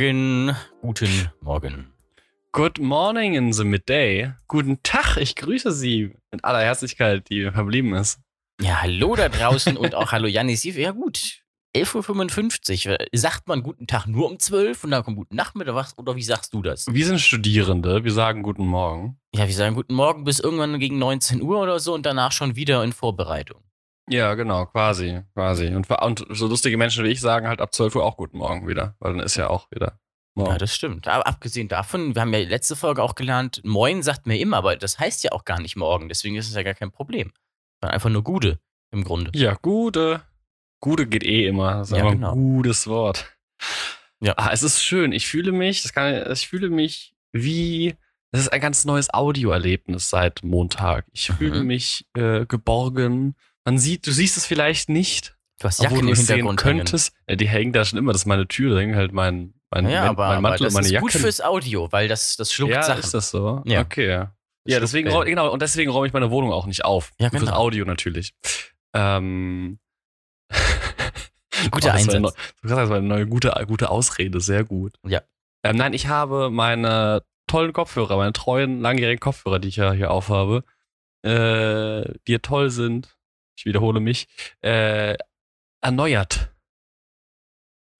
Morgen. Guten Morgen. Good morning in the midday. Guten Tag, ich grüße Sie mit aller Herzlichkeit, die verblieben ist. Ja, hallo da draußen und auch hallo Janis. Ja gut, 11.55 Uhr. Sagt man guten Tag nur um 12 und dann kommt guten Nachmittag was? Oder wie sagst du das? Wir sind Studierende, wir sagen guten Morgen. Ja, wir sagen guten Morgen bis irgendwann gegen 19 Uhr oder so und danach schon wieder in Vorbereitung. Ja, genau, quasi, quasi. Und, und so lustige Menschen wie ich sagen halt ab 12 Uhr auch guten Morgen wieder, weil dann ist ja auch wieder morgen. Ja, das stimmt. Aber abgesehen davon, wir haben ja letzte Folge auch gelernt, Moin sagt mir immer, aber das heißt ja auch gar nicht morgen, deswegen ist es ja gar kein Problem. Sondern einfach nur Gude im Grunde. Ja, Gude. Gude geht eh immer. Das ist ja, genau. ein gutes Wort. Ja. Ah, es ist schön. Ich fühle mich, das kann, ich fühle mich wie, das ist ein ganz neues Audioerlebnis seit Montag. Ich mhm. fühle mich äh, geborgen. Man sieht, du siehst es vielleicht nicht. Du hast Jacken im Hintergrund könntest. Ja, die hängen da schon immer. Das ist meine Tür, da hängt halt mein, mein, ja, mein, aber, mein Mantel das und meine ist Jacke. gut fürs Audio, weil das, das schluckt ja, Sachen. ist das so? Ja. Okay, ja. Ja, deswegen, genau, und deswegen räume ich meine Wohnung auch nicht auf. Ja, Fürs genau. Audio natürlich. Ähm, Guter Oh, das war eine Einsatz. neu- Du hast eine neue gute, gute Ausrede, sehr gut. Ja. Ähm, nein, ich habe meine tollen Kopfhörer, meine treuen, langjährigen Kopfhörer, die ich ja hier aufhabe, äh, die ja toll sind, ich wiederhole mich, äh, erneuert.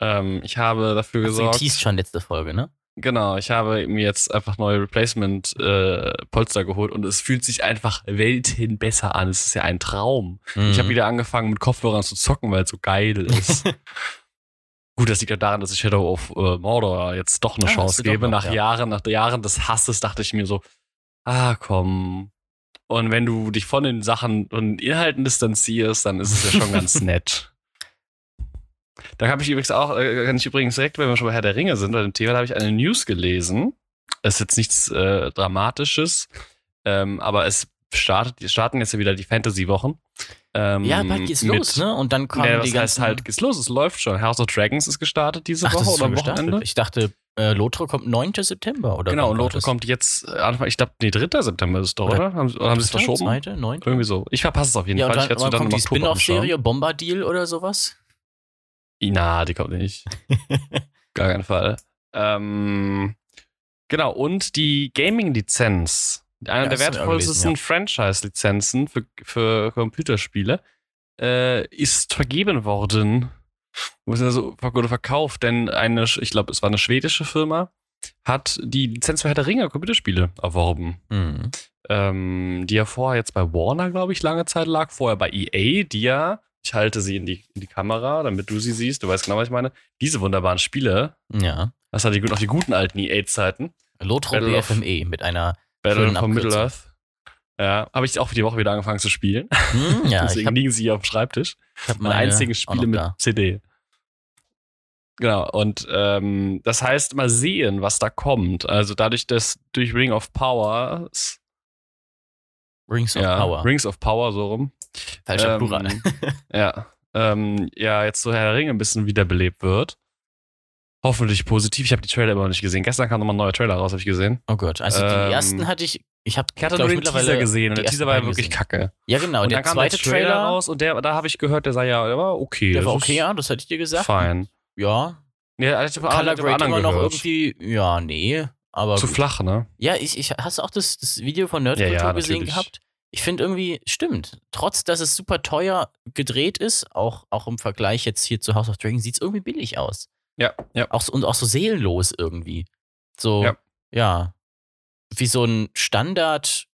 Ähm, ich habe dafür Hast du gesorgt. geteased schon letzte Folge, ne? Genau, ich habe mir jetzt einfach neue Replacement-Polster geholt und es fühlt sich einfach Welten besser an. Es ist ja ein Traum. Ich Mhm. habe wieder angefangen mit Kopfhörern zu zocken, weil es so geil ist. Gut, das liegt ja daran, dass ich Shadow of äh, Mordor jetzt doch eine Ah, Chance du gebe. noch, nach ja. Jahren, nach Jahren des Hasses dachte ich mir so, ah komm. Und wenn du dich von den Sachen und Inhalten distanzierst, dann ist es ja schon ganz nett. Da habe ich übrigens auch, äh, kann ich übrigens direkt, wenn wir schon bei Herr der Ringe sind, bei dem Thema, da habe ich eine News gelesen. Es ist jetzt nichts äh, Dramatisches, ähm, aber es startet, starten jetzt ja wieder die Fantasy-Wochen. Ähm, ja, bald geht's mit- los, ne? Und dann kommen ja, die ganzen... heißt halt, geht's los, es läuft schon. House of Dragons ist gestartet diese Ach, das Woche oder am gestartet. Wochenende. Ich dachte, äh, Lothar kommt 9. September, oder? Genau, und Lothar kommt jetzt äh, Anfang, ich glaube, nee, 3. September ist es doch, Oder- oder? Haben, haben sie es verschoben? Zweite, neunte? Irgendwie so. Ich verpasse es auf jeden Ja, Fall. dann, ich werde dann kommt die. Spin-off-Serie Bombardier oder sowas? Na, die kommt nicht. Gar keinen Fall. Ähm, genau, und die Gaming-Lizenz, eine Ja, der wertvollsten gelesen, Franchise-Lizenzen für, für Computerspiele, äh, ist vergeben worden. Wurde also wurde verkauft, denn eine, ich glaube, es war eine schwedische Firma, hat die Lizenz für Herr der Ringe Computerspiele erworben. Mhm. Ähm, die ja vorher jetzt bei Warner, glaube ich, lange Zeit lag. Vorher bei EA, die ja, ich halte sie in die, in die Kamera, damit du sie siehst, du weißt genau, was ich meine. Diese wunderbaren Spiele, Ja. das hat die, noch die guten alten EA-Zeiten. Lotro BFME mit einer. Battle of. Middle-earth. Ja, habe ich auch die Woche wieder angefangen zu spielen. Hm, ja, ich Deswegen habe liegen sie hier auf dem Schreibtisch. hab Meine einzigen Spiele mit. CD. Genau, und ähm, das heißt, mal sehen, was da kommt. Also dadurch, dass durch Ring of Power, Rings of ja, Power. Rings of Power so rum, Falscher ähm, Plural. ja, ähm, ja, jetzt so Herr der Ringe ein bisschen wiederbelebt wird. Hoffentlich positiv. Ich habe die Trailer immer noch nicht gesehen. Gestern kam nochmal ein neuer Trailer raus, habe ich gesehen. Oh Gott, also die ähm, ersten hatte ich. Ich habe Ich hatte nur den Teaser gesehen und der Teaser war ja wirklich kacke. Ja, genau. und der dann kam zweite der Trailer, Trailer, raus und der, da habe ich gehört, der sei ja, der war okay. der war okay, ja, das hatte ich dir gesagt. Fein. Ja. Ja, ich Color Grade immer noch gehört. irgendwie. Ja, nee. Aber Zu gut. flach, ne? Ja, ich, ich hast du auch das, das Video von Ja, Nerdkultur ja, gesehen natürlich. gehabt? Ich finde irgendwie, stimmt. Trotz, dass es super teuer gedreht ist, auch, auch im Vergleich jetzt hier zu House of Dragon, sieht es irgendwie billig aus. Ja, ja. Auch so, und auch so seelenlos irgendwie. So, Ja. ja. Wie so ein Standard.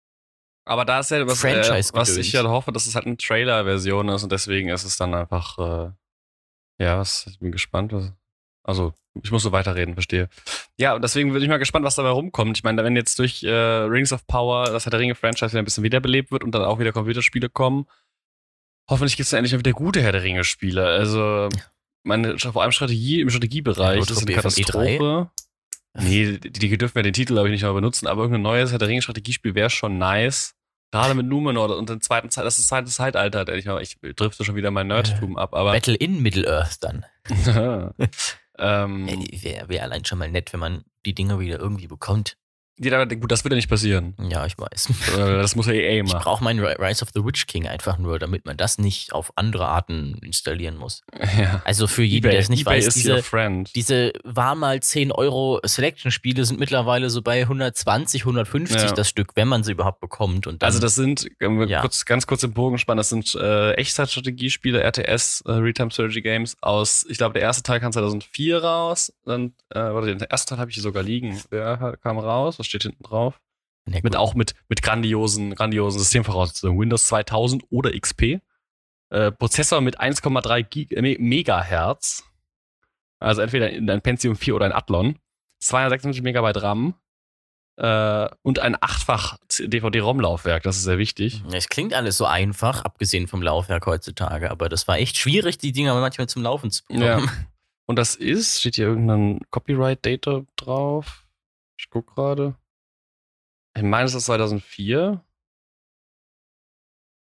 Aber da ist ja was, äh, was ich ja hoffe, dass es halt eine Trailer-Version ist und deswegen ist es dann einfach, äh, ja, was, ich bin gespannt. Was, also, ich muss so weiterreden, verstehe. Ja, und deswegen bin ich mal gespannt, was dabei rumkommt. Ich meine, wenn jetzt durch äh, Rings of Power das Herr der Ringe-Franchise wieder ein bisschen wiederbelebt wird und dann auch wieder Computerspiele kommen, hoffentlich gibt es dann endlich mal wieder gute Herr der Ringe-Spiele. Also, meine, vor allem Strategie im Strategiebereich, Ja, das ist eine BFM E3. Nee, die, die dürfen ja den Titel, glaube ich, nicht mal benutzen, aber irgendein neues Herr der Ringe-Strategiespiel wäre schon nice. Gerade mit Numenor und dem zweiten Zeit, das ist das zweite Zeitalter, ich, mal- ich drifte schon wieder mein Nerdtum ab, aber. Battle in Middle-earth dann. ähm, Wäre wär allein schon mal nett, wenn man die Dinger wieder irgendwie bekommt. Ja, gut, das wird ja nicht passieren. Ja, ich weiß. Äh, Das muss ja EA Ich machen. brauche meinen Ri- Rise of the Witch King einfach nur, damit man das nicht auf andere Arten installieren muss. Ja. Also für jeden, der es nicht eBay weiß, diese, diese war mal 10 Euro Selection-Spiele sind mittlerweile so bei 120, 150 Ja. das Stück, wenn man sie überhaupt bekommt. Und dann, Also das sind, Ja. kurz, ganz kurz im Bogen spannen, das sind äh, Echtzeitstrategiespiele, RTS, äh, Real-Time Strategy Games aus, ich glaube, der erste Teil kam 2004 raus, dann, äh, warte, den ersten Teil habe ich hier sogar liegen. Der kam raus, was steht hinten drauf? Gut. Mit auch mit, mit grandiosen, grandiosen Systemvoraussetzungen. Windows 2000 oder XP. Äh, Prozessor mit 1,3 Gig- äh, Me- Megahertz. Also entweder ein Pentium 4 oder ein Athlon. 256 Megabyte RAM. Äh, und ein achtfach DVD-ROM-Laufwerk. Das ist sehr wichtig. Ja, Es klingt alles so einfach, abgesehen vom Laufwerk heutzutage, aber das war echt schwierig, die Dinger manchmal zum Laufen zu bekommen. Ja. Und das ist, steht hier irgendein Copyright-Data drauf? Ich guck gerade. Ich meine, es ist 2004.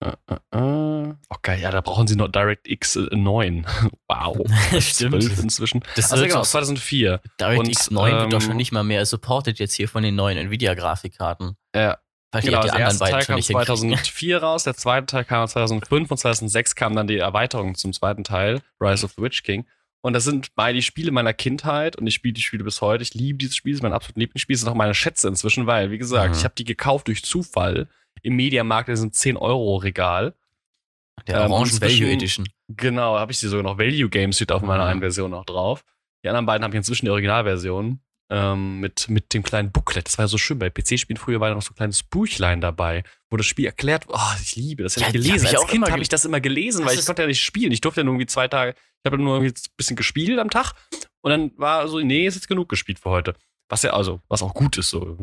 Äh, äh, äh. Oh geil, ja, da brauchen sie noch DirectX äh, 9. wow. Stimmt. 12 inzwischen. Das Also wird genau, auch- 2004. DirectX Und, 9 wird doch ähm, schon nicht mal mehr supported jetzt hier von den neuen Nvidia-Grafikkarten. Ja, Weil genau, die der anderen erste Teil kam nicht hinkriegen. 2004 raus, der zweite Teil kam 2005 und 2006 kam dann die Erweiterung zum zweiten Teil, Rise of the Witch King. Und das sind beide die Spiele meiner Kindheit und ich spiele die Spiele bis heute. Ich liebe dieses Spiel, das ist mein absolutes Lieblingsspiel, das sind auch meine Schätze inzwischen, weil, wie gesagt, Mhm. ich habe die gekauft durch Zufall im Mediamarkt, in diesem 10-Euro-Regal. Der Ähm, Orange Value Edition. Genau, habe ich sie sogar noch Value Games steht auf meiner Mhm. einen Version noch drauf. Die anderen beiden habe ich inzwischen die Originalversion ähm, mit, mit dem kleinen Booklet. Das war ja so schön. Bei PC-Spielen früher war da noch so ein kleines Buchlein dabei, wo das Spiel erklärt Oh, ich liebe das. Ja, ich gelesen. hab ich Als Kind habe ich das immer gelesen, weil ich konnte ja nicht spielen. Ich durfte ja nur irgendwie zwei Tage, ich habe nur irgendwie ein bisschen gespielt am Tag und dann war so, nee, ist jetzt genug gespielt für heute. Was ja also, was auch gut ist so.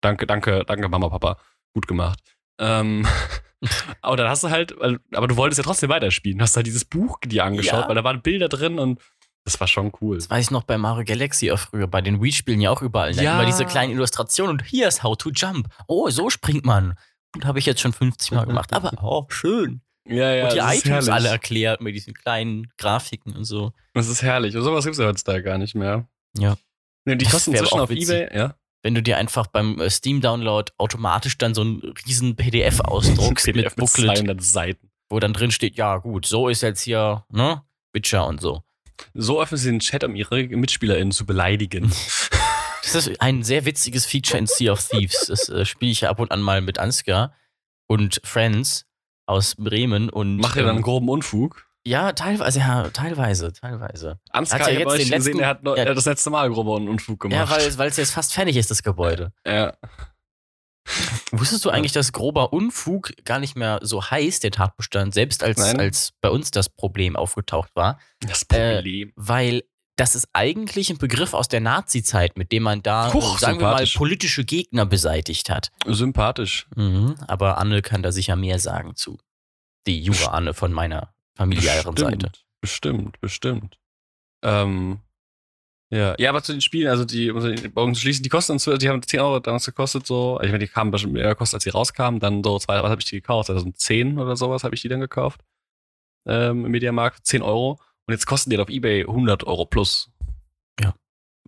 Danke, danke, danke Mama, Papa. Gut gemacht. Ähm, aber dann hast du halt, aber du wolltest ja trotzdem weiterspielen. Hast halt dieses Buch dir angeschaut, Ja. weil da waren Bilder drin und das war schon cool. Das weiß ich noch bei Mario Galaxy auch früher, bei den Wii-Spielen ja auch überall. Ja. immer diese kleinen Illustrationen und hier ist How to Jump. Oh, so springt man. Und habe ich jetzt schon 50 Mal gemacht. Aber oh, schön. Ja, ja. und die Items herrlich. alle erklärt mit diesen kleinen Grafiken und so. Das ist herrlich. Und sowas gibt es ja heutzutage gar nicht mehr. Ja. Nee, die Das kosten inzwischen auch auf witzig. Ebay, ja. Wenn du dir einfach beim äh, Steam-Download automatisch dann so ein riesen PDF ausdruckst mit PDF mit Booklet, 200 Seiten. wo dann drin steht, ja gut, so ist jetzt hier, ne, Witcher und so. So öffnen sie den Chat, um ihre MitspielerInnen zu beleidigen. Das ist ein sehr witziges Feature in Sea of Thieves. Das äh, spiele ich ja ab und an mal mit Ansgar und Friends aus Bremen und Macht ihr dann ähm, groben Unfug? ja, teilweise, ja, teilweise, teilweise. Ansgar, Hat ja jetzt den gesehen, letzten- der hat noch, ja. er hat das letzte Mal groben Unfug gemacht. Ja, weil weil es jetzt fast fertig ist, das Gebäude. ja. Wusstest du eigentlich, dass grober Unfug gar nicht mehr so heißt, der Tatbestand, selbst als, Nein. als bei uns das Problem aufgetaucht war? Das Äh, Problem. weil das ist eigentlich ein Begriff aus der Nazi-Zeit, mit dem man da, Huch, äh, sagen wir mal, politische Gegner beseitigt hat. Sympathisch. Mhm, aber Anne kann da sicher mehr sagen zu. Die junge Anne von meiner familiären Seite. Bestimmt, bestimmt. Ähm, ja. ja, aber zu den Spielen, also die, um die Augen zu schließen, die kosten uns, die haben 10 Euro damals gekostet, so. Ich meine, die kamen bestimmt mehr gekostet, als sie rauskamen. Dann so, zwei, was habe ich die gekauft? 2010 oder sowas habe ich die dann gekauft. Ähm, Im Mediamarkt, 10 Euro. Und jetzt kosten die halt auf Ebay 100 Euro plus. Ja.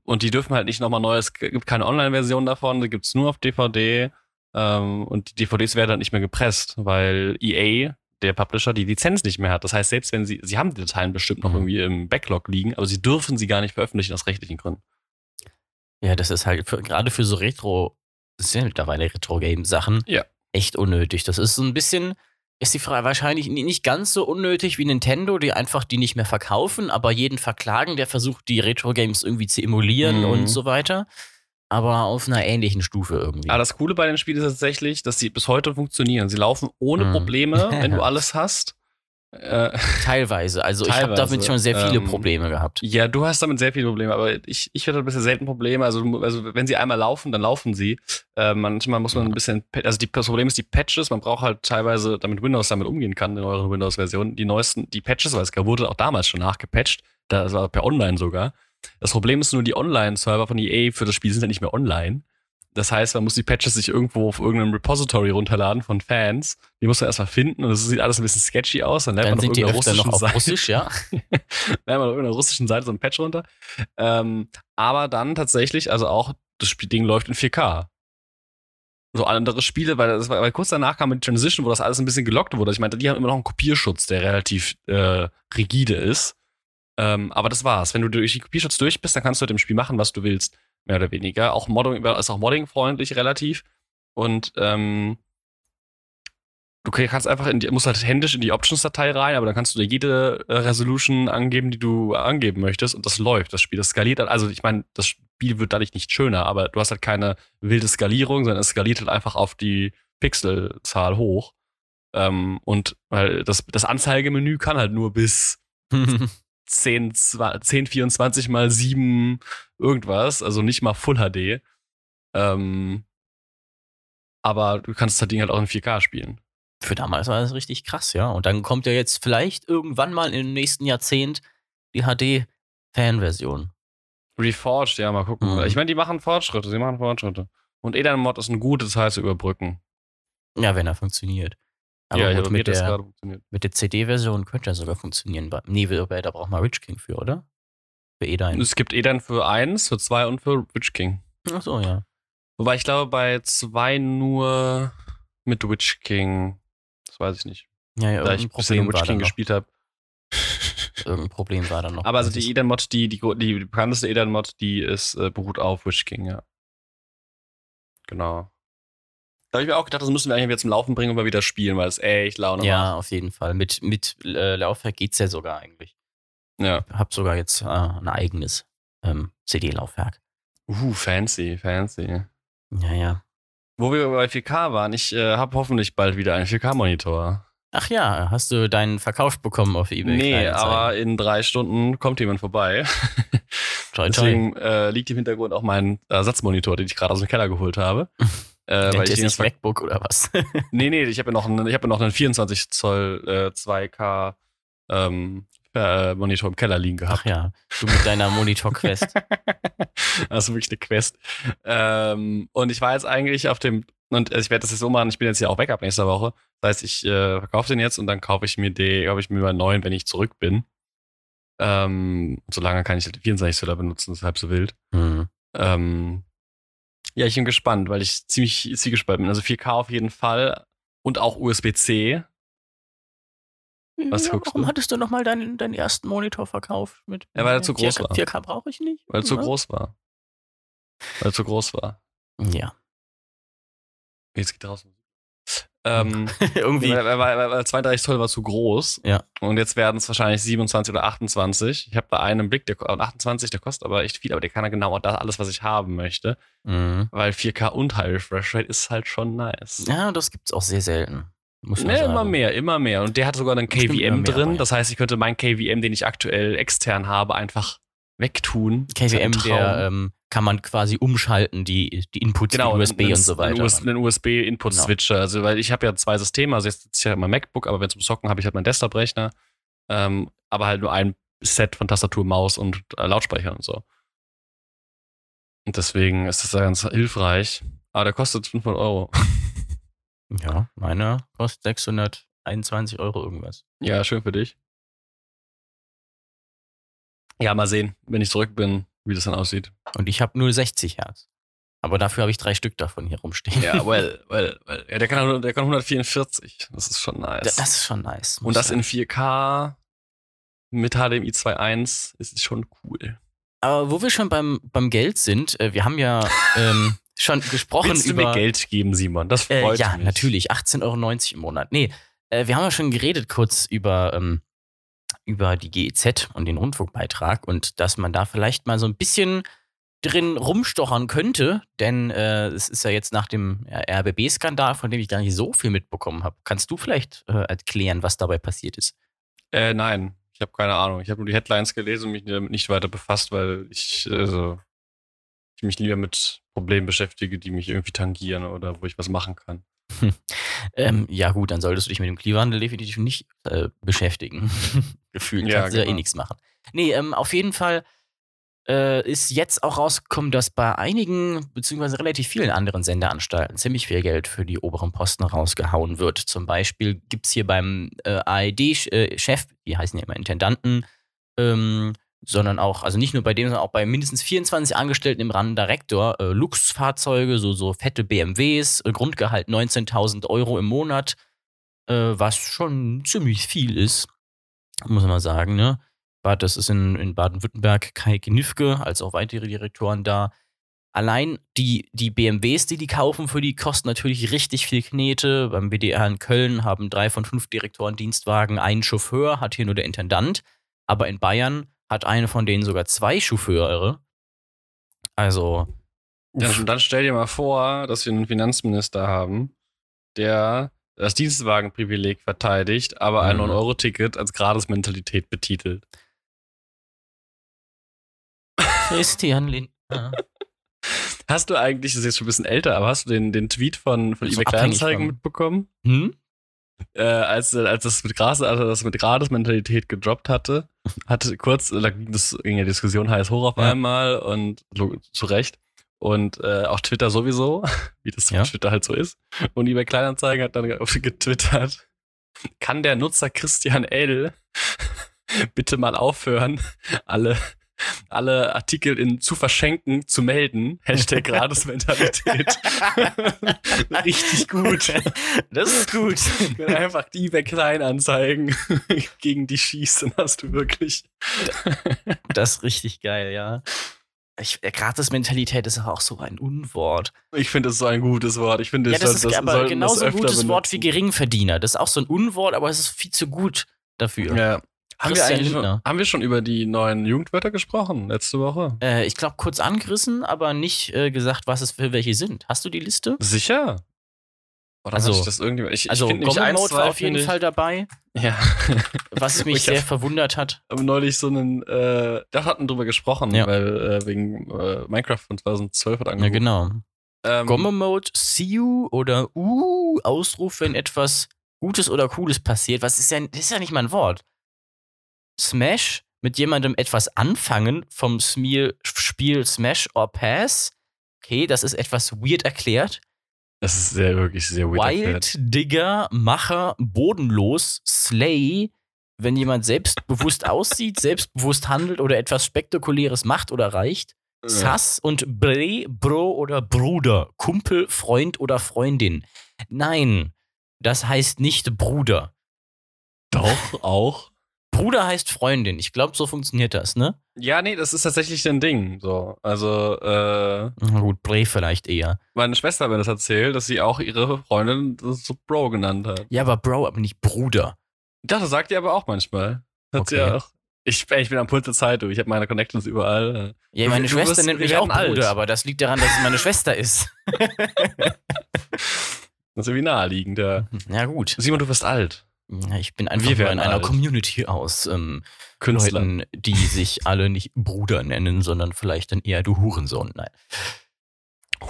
Und die dürfen halt nicht nochmal neu, es gibt keine Online-Version davon, die gibt's nur auf DVD. Ähm, und die DVDs werden halt nicht mehr gepresst, weil EA, der Publisher, die Lizenz nicht mehr hat. Das heißt, selbst wenn sie, sie haben die Dateien bestimmt noch Mhm. irgendwie im Backlog liegen, aber sie dürfen sie gar nicht veröffentlichen aus rechtlichen Gründen. Ja, das ist halt für, gerade für so Retro, das sind ja mittlerweile Retro-Game-Sachen, Ja. echt unnötig. Das ist so ein bisschen, ist die Frage wahrscheinlich ni- nicht ganz so unnötig wie Nintendo, die einfach die nicht mehr verkaufen, aber jeden verklagen, der versucht, die Retro-Games irgendwie zu emulieren Mhm. und so weiter. Aber auf einer ähnlichen Stufe irgendwie. Aber das Coole bei den Spielen ist tatsächlich, dass sie bis heute funktionieren. Sie laufen ohne Mhm. Probleme, wenn du alles hast. Äh, Teilweise. Also ich habe Teilweise, damit schon sehr viele ähm, Problem gehabt. ja, du hast damit sehr viele Probleme, aber ich, ich hatte ein bisschen selten Probleme. Also, also wenn sie einmal laufen, dann laufen sie. Äh, manchmal muss man ein bisschen, also die, das Problem ist die Patches, man braucht halt teilweise, damit Windows damit umgehen kann in euren Windows-Versionen, die neuesten, die Patches, weil es wurde auch damals schon nachgepatcht, das war per Online sogar. Das Problem ist nur, die Online-Server von EA für das Spiel sind ja nicht mehr online. Das heißt, man muss die Patches sich irgendwo auf irgendeinem Repository runterladen von Fans. Die muss man erstmal finden und das sieht alles ein bisschen sketchy aus. Dann lernt Dann man auf irgendeiner russischen auf Seite Russisch, ja. lernt man auf irgendeiner russischen Seite so ein Patch runter. Ähm, aber dann tatsächlich, also auch das Spiel, Ding läuft in 4K. so andere Spiele, weil, das weil kurz danach kam die Transition, wo das alles ein bisschen gelockt wurde. Ich meinte, die haben immer noch einen Kopierschutz, der relativ äh, rigide ist. Ähm, aber das war's. Wenn du durch die Kopierschutz durch bist, dann kannst du mit dem Spiel machen, was du willst, mehr oder weniger. Auch Modding ist auch Modding-freundlich relativ. Und ähm, du kannst einfach in die, musst halt händisch in die Options-Datei rein, aber dann kannst du dir jede äh, Resolution angeben, die du angeben möchtest und das läuft. Das Spiel, das skaliert. Also ich meine, das Spiel wird dadurch nicht schöner, aber du hast halt keine wilde Skalierung, sondern es skaliert halt einfach auf die Pixelzahl hoch. Ähm, und weil das, das Anzeigemenü kann halt nur bis 10, 10, 24 mal 7 irgendwas, also nicht mal Full HD. Ähm, aber du kannst das Ding halt auch in 4K spielen. Für damals war das richtig krass, ja. Und dann kommt ja jetzt vielleicht irgendwann mal im nächsten Jahrzehnt die HD-Fan-Version. Reforged, ja, mal gucken. Mhm. Ich meine, die machen Fortschritte, sie machen Fortschritte. Und Edan-Mod ist ein gutes Teil zu überbrücken. Ja, wenn er funktioniert. Aber ja, gut, mit, der, mit der CD-Version könnte er sogar funktionieren. Nee, da braucht man Rich King für, oder? Für Edan. Es gibt Edan für 1, für 2 und für Witch King. Ach so, ja. Wobei ich glaube, bei 2 nur mit Witch King. Das weiß ich nicht. Ja, ja, da ich ein bisschen Witch King gespielt habe. Irgendein Problem war da noch. Aber also die Edan-Mod, die, die, die bekannteste Edan-Mod, die ist, äh, beruht auf Witch King, ja. Genau. Da habe ich mir auch gedacht, das müssen wir eigentlich wieder zum Laufen bringen und mal wieder spielen, weil es echt Laune macht. Ja, auf jeden Fall. Mit, mit äh, Laufwerk geht's ja sogar eigentlich. Ja. Ich habe sogar jetzt äh, ein eigenes ähm, CD-Laufwerk. Uh, fancy, fancy. Ja, ja. Wo wir bei 4K waren, ich äh, habe hoffentlich bald wieder einen 4K-Monitor. Ach ja, hast du deinen verkauft bekommen auf eBay? Nee, aber in drei Stunden kommt jemand vorbei. Toi, toi. Deswegen äh, liegt im Hintergrund auch mein Ersatzmonitor, den ich gerade aus dem Keller geholt habe. Äh, weil ich nicht MacBook oder was? nee, nee, ich habe ja noch einen, ich ja noch einen 24 Zoll äh, 2K ähm, äh, Monitor im Keller liegen gehabt. Ach ja, du mit deiner Monitor-Quest. also wirklich eine Quest. Ähm, und ich war jetzt eigentlich auf dem, und ich werde das jetzt so machen, ich bin jetzt ja auch weg ab nächster Woche. Das heißt, ich äh, verkaufe den jetzt und dann kaufe ich mir den, kaufe ich mir mal einen neuen, wenn ich zurück bin. Ähm, solange kann ich den 24 Zoller benutzen, das ist halb so wild. Mhm. Ähm, ja, ich bin gespannt, weil ich ziemlich zwiegespalten bin. Also 4K auf jeden Fall und auch USB-C. Was ja, guckst warum du? hattest du nochmal deinen, deinen ersten Monitor verkauft? Mit, ja, weil er zu groß 4K, war. 4K brauche ich nicht. Weil er zu groß war. Weil er zu groß war. Ja. Jetzt geht draußen. Ähm, Irgendwie. Weil, weil, weil, weil 32 Zoll war zu groß. Ja. Und jetzt werden es wahrscheinlich 27 oder 28. Ich habe da einen Blick, der 28, der kostet aber echt viel, aber der kann ja genau das alles, was ich haben möchte. Mhm. Weil 4K und High Refresh Rate ist halt schon nice. Ja, das gibt's auch sehr selten. Muss nee, immer mehr, immer mehr. Und der hat sogar einen KVM mehr, drin. Ja. Das heißt, ich könnte meinen KVM, den ich aktuell extern habe, einfach wegtun. KVM, der ähm, kann man quasi umschalten, die, die Inputs, genau, USB und so weiter. Einen USB-Input-Switcher. Genau. Also, weil ich habe ja zwei Systeme, also jetzt ich ja mein MacBook, aber wenn zum Zocken habe ich halt meinen Desktop-Rechner. Ähm, aber halt nur ein Set von Tastatur, Maus und äh, Lautsprecher und so. Und deswegen ist das ja ganz hilfreich. Aber der kostet 500 Euro. Ja, meiner kostet 621 Euro irgendwas. Ja, schön für dich. Ja, mal sehen, wenn ich zurück bin, wie das dann aussieht. Und ich habe nur 60 Hertz. Aber dafür habe ich drei Stück davon hier rumstehen. Ja, well, well, well. Ja, der kann, der kann 144. Das ist schon nice. Das ist schon nice. Und das in 4K mit HDMI 2.1 ist schon cool. Aber wo wir schon beim, beim Geld sind, äh, wir haben ja ähm, schon gesprochen Willst über. Du mir Geld geben, Simon? Das äh, freut äh, ja, mich. natürlich. 18,90 Euro im Monat. Nee, äh, wir haben ja schon geredet kurz über ähm, über die GEZ und den Rundfunkbeitrag und dass man da vielleicht mal so ein bisschen drin rumstochern könnte, denn äh, es ist ja jetzt nach dem RBB-Skandal, von dem ich gar nicht so viel mitbekommen habe. Kannst du vielleicht äh, erklären, was dabei passiert ist? Äh, nein, ich habe keine Ahnung. Ich habe nur die Headlines gelesen und mich damit nicht weiter befasst, weil ich, also, ich mich lieber mit Problemen beschäftige, die mich irgendwie tangieren oder wo ich was machen kann. ähm, ja, gut, dann solltest du dich mit dem Klimawandel definitiv nicht äh, beschäftigen. Gefühlt ja, kannst du genau. ja eh nichts machen. Nee, ähm, auf jeden Fall äh, ist jetzt auch rausgekommen, dass bei einigen, beziehungsweise relativ vielen anderen Sendeanstalten ziemlich viel Geld für die oberen Posten rausgehauen wird. Zum Beispiel gibt es hier beim äh, ARD-Chef, wie heißen die immer, Intendanten, ähm, sondern auch, also nicht nur bei dem, sondern auch bei mindestens 24 Angestellten im Randirektor, äh, Luxusfahrzeuge, so, so fette BMWs, äh, Grundgehalt 19.000 Euro im Monat, äh, was schon ziemlich viel ist, muss man sagen, ne? Das ist in, in Baden-Württemberg Kai Knifke, als auch weitere Direktoren da. Allein die, die BMWs, die die kaufen, für die kosten natürlich richtig viel Knete. Beim WDR in Köln haben drei von fünf Direktoren Dienstwagen, einen Chauffeur, hat hier nur der Intendant. Aber in Bayern hat eine von denen sogar zwei Chauffeure. Also, und dann stell dir mal vor, dass wir einen Finanzminister haben, der das Dienstwagenprivileg verteidigt, aber ein Mhm. 9-Euro-Ticket als Gradesmentalität betitelt. Christian Lindner. Hast du eigentlich, das ist jetzt schon ein bisschen älter, aber hast du den, den Tweet von, von eBay Kleinanzeigen mitbekommen? Hm? Äh, als, als das mit Gras, als er das mit Grades-Mentalität gedroppt hatte, hatte kurz, da ging das ging ja Diskussion heiß hoch auf Ja. einmal und zu Recht. Und äh, auch Twitter sowieso, wie das Ja. auf Twitter halt so ist. Und eBay Kleinanzeigen hat dann getwittert, kann der Nutzer Christian L. bitte mal aufhören, alle, alle Artikel in zu verschenken zu melden. Hashtag Gradesmentalität. Richtig gut. Das ist gut. Wenn einfach die eBay Kleinanzeigen gegen die schießt, dann hast du wirklich. Das ist richtig geil, ja. Ich, äh, Gratis-Mentalität ist auch so ein Unwort. Ich finde es so ein gutes Wort. Ich finde, Ja, es das soll- ist aber sollten genauso ein gutes Wort wie benutzen. Geringverdiener. Das ist auch so ein Unwort, aber es ist viel zu gut dafür. Ja. Haben wir, eigentlich schon, Lindner. haben wir schon über die neuen Jugendwörter gesprochen letzte Woche? Äh, ich glaube, kurz angerissen, aber nicht äh, gesagt, was es für welche sind. Hast du die Liste? Sicher. Oder Also- ich das irgendwie? Ich, Also, ich finde nämlich Gomme eins, war auf jeden Fall dabei, Ja. was mich Ich sehr verwundert hat. Neulich so einen, äh, da hatten drüber gesprochen, Ja. weil äh, wegen äh, Minecraft von 2012 hat Ja, angerufen. genau. Ähm, Gomme Mode, see you oder uh, Ausruf, wenn etwas Gutes oder Cooles passiert. Was ist ja, das ist ja nicht mal ein Wort. Smash, mit jemandem etwas anfangen vom Spiel, Smash or Pass. Okay, das ist etwas weird erklärt. Das ist sehr, wirklich sehr weird erklärt. Wild, Digger, Macher, bodenlos, Slay, wenn jemand selbstbewusst aussieht, selbstbewusst handelt oder etwas Spektakuläres macht oder reicht. Ja. Sass und Bre, Bro oder Bruder, Kumpel, Freund oder Freundin. Nein, das heißt nicht Bruder. Doch, auch. Bruder heißt Freundin. Ich glaube, so funktioniert das, ne? Ja, nee, das ist tatsächlich ein Ding. So. Also, äh, Na gut, Bre vielleicht eher. meine Schwester hat mir das erzählt, dass sie auch ihre Freundin so Bro genannt hat. Ja, aber Bro, aber nicht Bruder. Ja, das sagt ihr aber auch manchmal. Hat sie Okay. ja auch. Ich, ich bin am Puls der Zeit, du. Ich habe meine Connections überall. Ja, meine Du Schwester wirst- nennt mich auch alt. Bruder, aber das liegt daran, dass es meine Schwester ist. Das ist irgendwie naheliegend, ja. Ja, gut. Simon, du wirst alt. Ja, ich bin einfach in einer alt. Community aus ähm, Künstler. Leuten, die sich alle nicht Bruder nennen, sondern vielleicht dann eher du Hurensohn. Nein.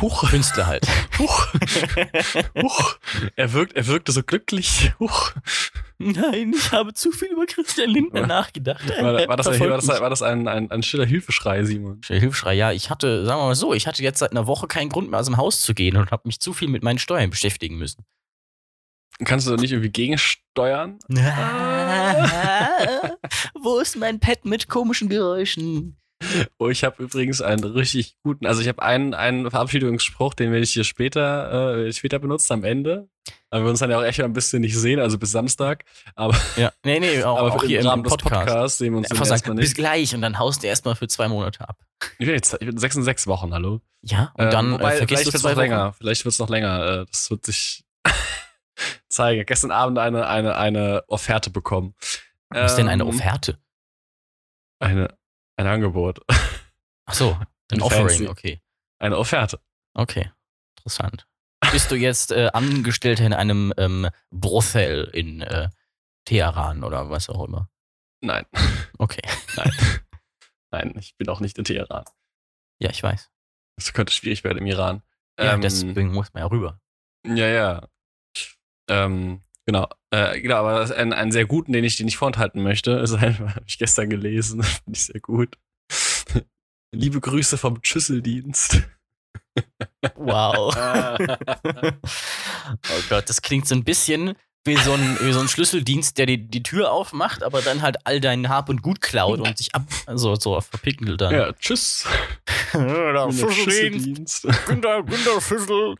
Huch, Künstler halt. huch, huch. Er, wirkt, er wirkte so glücklich. Huch. Nein, ich habe zu viel über Christian Lindner War- nachgedacht. War, war, das, war, das, war das ein, ein, ein stiller Hilfeschrei, Simon? Hilfsschrei, ja, ich hatte, sagen wir mal so, ich hatte jetzt seit einer Woche keinen Grund mehr aus dem Haus zu gehen und habe mich zu viel mit meinen Steuern beschäftigen müssen. Kannst du da nicht irgendwie gegensteuern? Wo ist mein Pad mit komischen Geräuschen? Oh, ich habe übrigens einen richtig guten, also ich habe einen, einen Verabschiedungsspruch, den werde ich hier später, äh, später benutzen am Ende. Aber wir uns dann ja auch echt ein bisschen nicht sehen, also bis Samstag. Aber, Ja, nee, nee, auch, aber auch für hier im, Rahmen des Podcast. Podcasts sehen wir uns erstmal sagen, bis nicht. gleich und dann haust du erstmal für zwei Monate ab. Ich bin jetzt ich bin sechs in sechs Wochen, hallo. Ja, und Ähm, dann wobei, äh, vergisst vielleicht du wird es zwei noch Wochen. länger. Vielleicht wird es noch länger. Äh, das wird sich zeigen. Gestern Abend eine, eine, eine Offerte bekommen. Was ist denn eine Ähm, Offerte? Eine, ein Angebot. Ach so, ein Ein Offering, Fancy. okay. Eine Offerte. Okay, interessant. Bist du jetzt äh, Angestellter in einem ähm, Brothel in äh, Teheran oder was auch immer? Nein, Okay, nein. nein, ich bin auch nicht in Teheran. ja, ich weiß. Das könnte schwierig werden im Iran. Ja, Ähm, deswegen muss man ja rüber. Ja, ja. Ähm, genau. Äh, genau, aber das ist ein, einen sehr guten, den ich, den ich vorenthalten möchte, ist einfach, habe ich gestern gelesen, fand ich sehr gut. Liebe Grüße vom Schüsseldienst. Wow. oh Gott, das klingt so ein bisschen wie so ein, wie so ein Schlüsseldienst, der die, die Tür aufmacht, aber dann halt all dein Hab und Gut klaut und sich ab, so, so verpickelt dann. Ja, tschüss. der Schlüsseldienst. Günther, Günther Schüssel,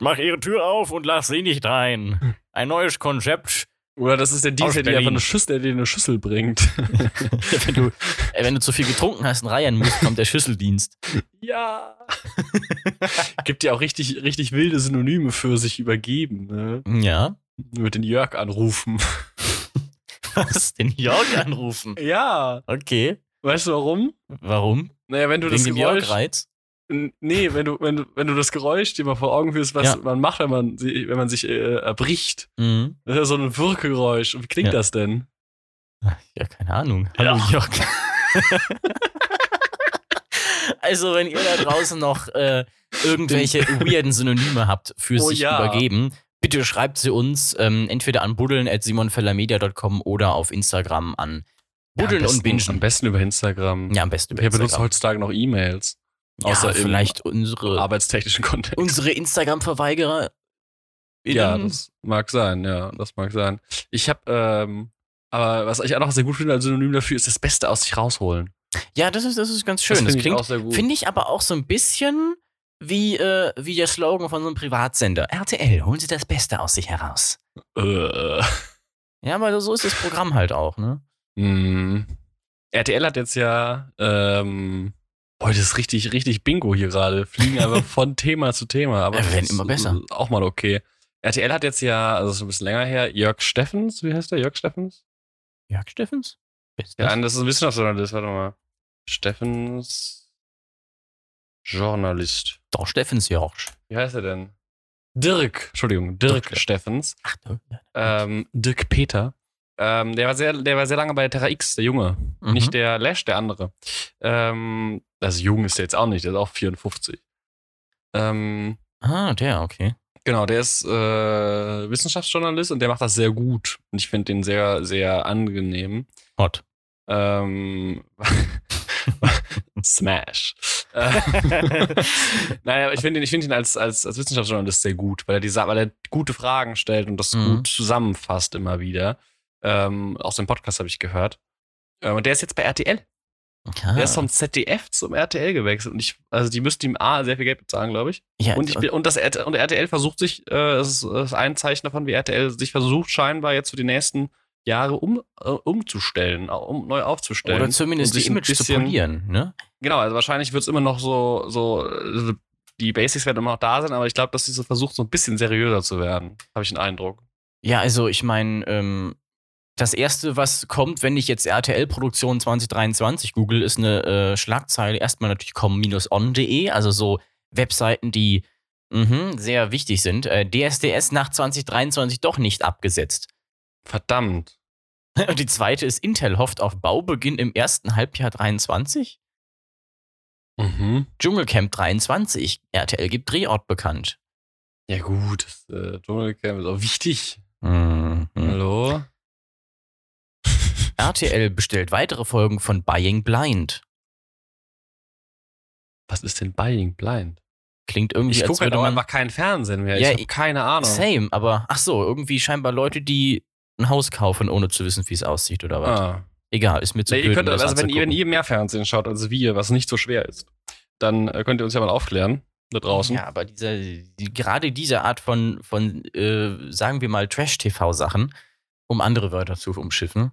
mach ihre Tür auf und lass sie nicht rein. Ein neues Konzept. Oder das ist der Dienst, der dir einfach eine Schüssel, der dir eine Schüssel bringt. wenn, du, äh, wenn du zu viel getrunken hast und reiern musst, kommt der Schlüsseldienst. ja. Gibt ja auch richtig, richtig wilde Synonyme für sich übergeben. Ne? Ja. Mit den Jörg anrufen. Was? Den Jörg anrufen? Ja. Okay. Weißt du warum? Warum? Naja, wenn du Wegen das Geräusch. Nee, wenn du, wenn du, wenn du das Geräusch dir mal vor Augen führst, was Ja. man macht, wenn man, wenn man sich äh, erbricht. Mhm. Das ist ja so ein Würgegeräusch. Und wie klingt Ja. das denn? Ja, keine Ahnung. Hallo Ja. Jörg. also, wenn ihr da draußen noch äh, irgendwelche weirden Synonyme habt für Oh sich ja. übergeben, bitte schreibt sie uns ähm, entweder an buddeln.simonfellermedia.com oder auf Instagram an buddeln Ja, am und besten, Am bingen. besten über Instagram. Ja, am besten über Wer benutzt Instagram. heutzutage noch E-Mails? Ja, Außer im vielleicht unsere, arbeitstechnischen Kontext. unsere Instagram-Verweigerer. Ja, das mag sein, ja, das mag sein. Ich habe, ähm, aber was ich auch noch sehr gut finde als Synonym dafür, ist das Beste aus sich rausholen. ja, das ist, das ist ganz schön. das Das, klingt, auch sehr gut. finde ich aber auch so ein bisschen wie, äh, wie der Slogan von so einem Privatsender. RTL, holen Sie das Beste aus sich heraus. äh, Ja, aber so ist das Programm halt auch, ne? mh. RTL hat jetzt ja, ähm, heute ist richtig, richtig Bingo hier gerade. Fliegen einfach von Thema zu Thema. Aber Ja, wir werden das immer ist, besser. Auch mal okay. RTL hat jetzt ja, also schon ein bisschen länger her, Jörg Steffens, wie heißt der? Jörg Steffens? Jörg Steffens? Ist Ja, das? das ist ein Wissenschaftsjournalist, warte mal. Steffens Journalist. Doch, Steffens Jorsch. Wie heißt er denn? Dirk, Entschuldigung, Dirk, Dirk. Steffens. Ach, du. Ja. Ähm, Dirk Peter. Ähm, der, war sehr, der war sehr lange bei Terra X, der Junge. Mhm. Nicht der Lash, der andere. Ähm, also jung ist der jetzt auch nicht, der ist auch 54. Ähm, Ah, der, okay. genau, der ist äh, Wissenschaftsjournalist und der macht das sehr gut. Und ich finde den sehr, sehr angenehm. Hot. Ähm, Smash. Naja, ich finde ihn, ich find ihn als, als, als Wissenschaftsjournalist sehr gut, weil er, die, weil er gute Fragen stellt und das Mhm. gut zusammenfasst immer wieder. Ähm, aus dem Podcast habe ich gehört. Äh, und der ist jetzt bei RTL. Ah. Der ist vom ZDF zum RTL gewechselt. Und ich, also die müssten ihm A, sehr viel Geld bezahlen, glaube ich. ja, Und, ich, bin- und, das RTL, und RTL versucht sich, äh, das ist, ein Zeichen davon, wie RTL sich versucht, scheinbar jetzt für die nächsten Jahre um, äh, umzustellen, um neu aufzustellen. Oder zumindest die Image zu bisschen- polieren, ne? Genau, also wahrscheinlich wird es immer noch so, so, die Basics werden immer noch da sein, aber ich glaube, dass sie so versucht, so ein bisschen seriöser zu werden. Habe ich den Eindruck. Ja, also ich meine, ähm, das erste, was kommt, wenn ich jetzt RTL-Produktion 2023 google, ist eine äh, Schlagzeile. Erstmal natürlich com-on.de, also so Webseiten, die mhm, sehr wichtig sind. Äh, DSDS nach 2023 doch nicht abgesetzt. Verdammt. Und die zweite ist, Intel hofft auf Baubeginn im ersten Halbjahr 23. Mhm. Dschungelcamp 23. RTL gibt Drehort bekannt. Ja, gut, das äh, Dschungelcamp ist auch wichtig. Mhm. Hallo? RTL bestellt weitere Folgen von Buying Blind. Was ist denn Buying Blind? Klingt irgendwie, Ich gucke halt auch man einfach keinen Fernsehen mehr. Ja, ich habe keine Ahnung. Same, aber ach so, irgendwie scheinbar Leute, die ein Haus kaufen, ohne zu wissen, wie es aussieht oder was. Ah. Egal, ist mir zu Nee, blöd, ihr könnt, um also wenn ihr, wenn ihr mehr Fernsehen schaut als wir, was nicht so schwer ist, dann äh, könnt ihr uns ja mal aufklären da draußen. Ja, aber diese, die, gerade diese Art von, von äh, sagen wir mal, Trash-TV-Sachen, um andere Wörter zu umschiffen,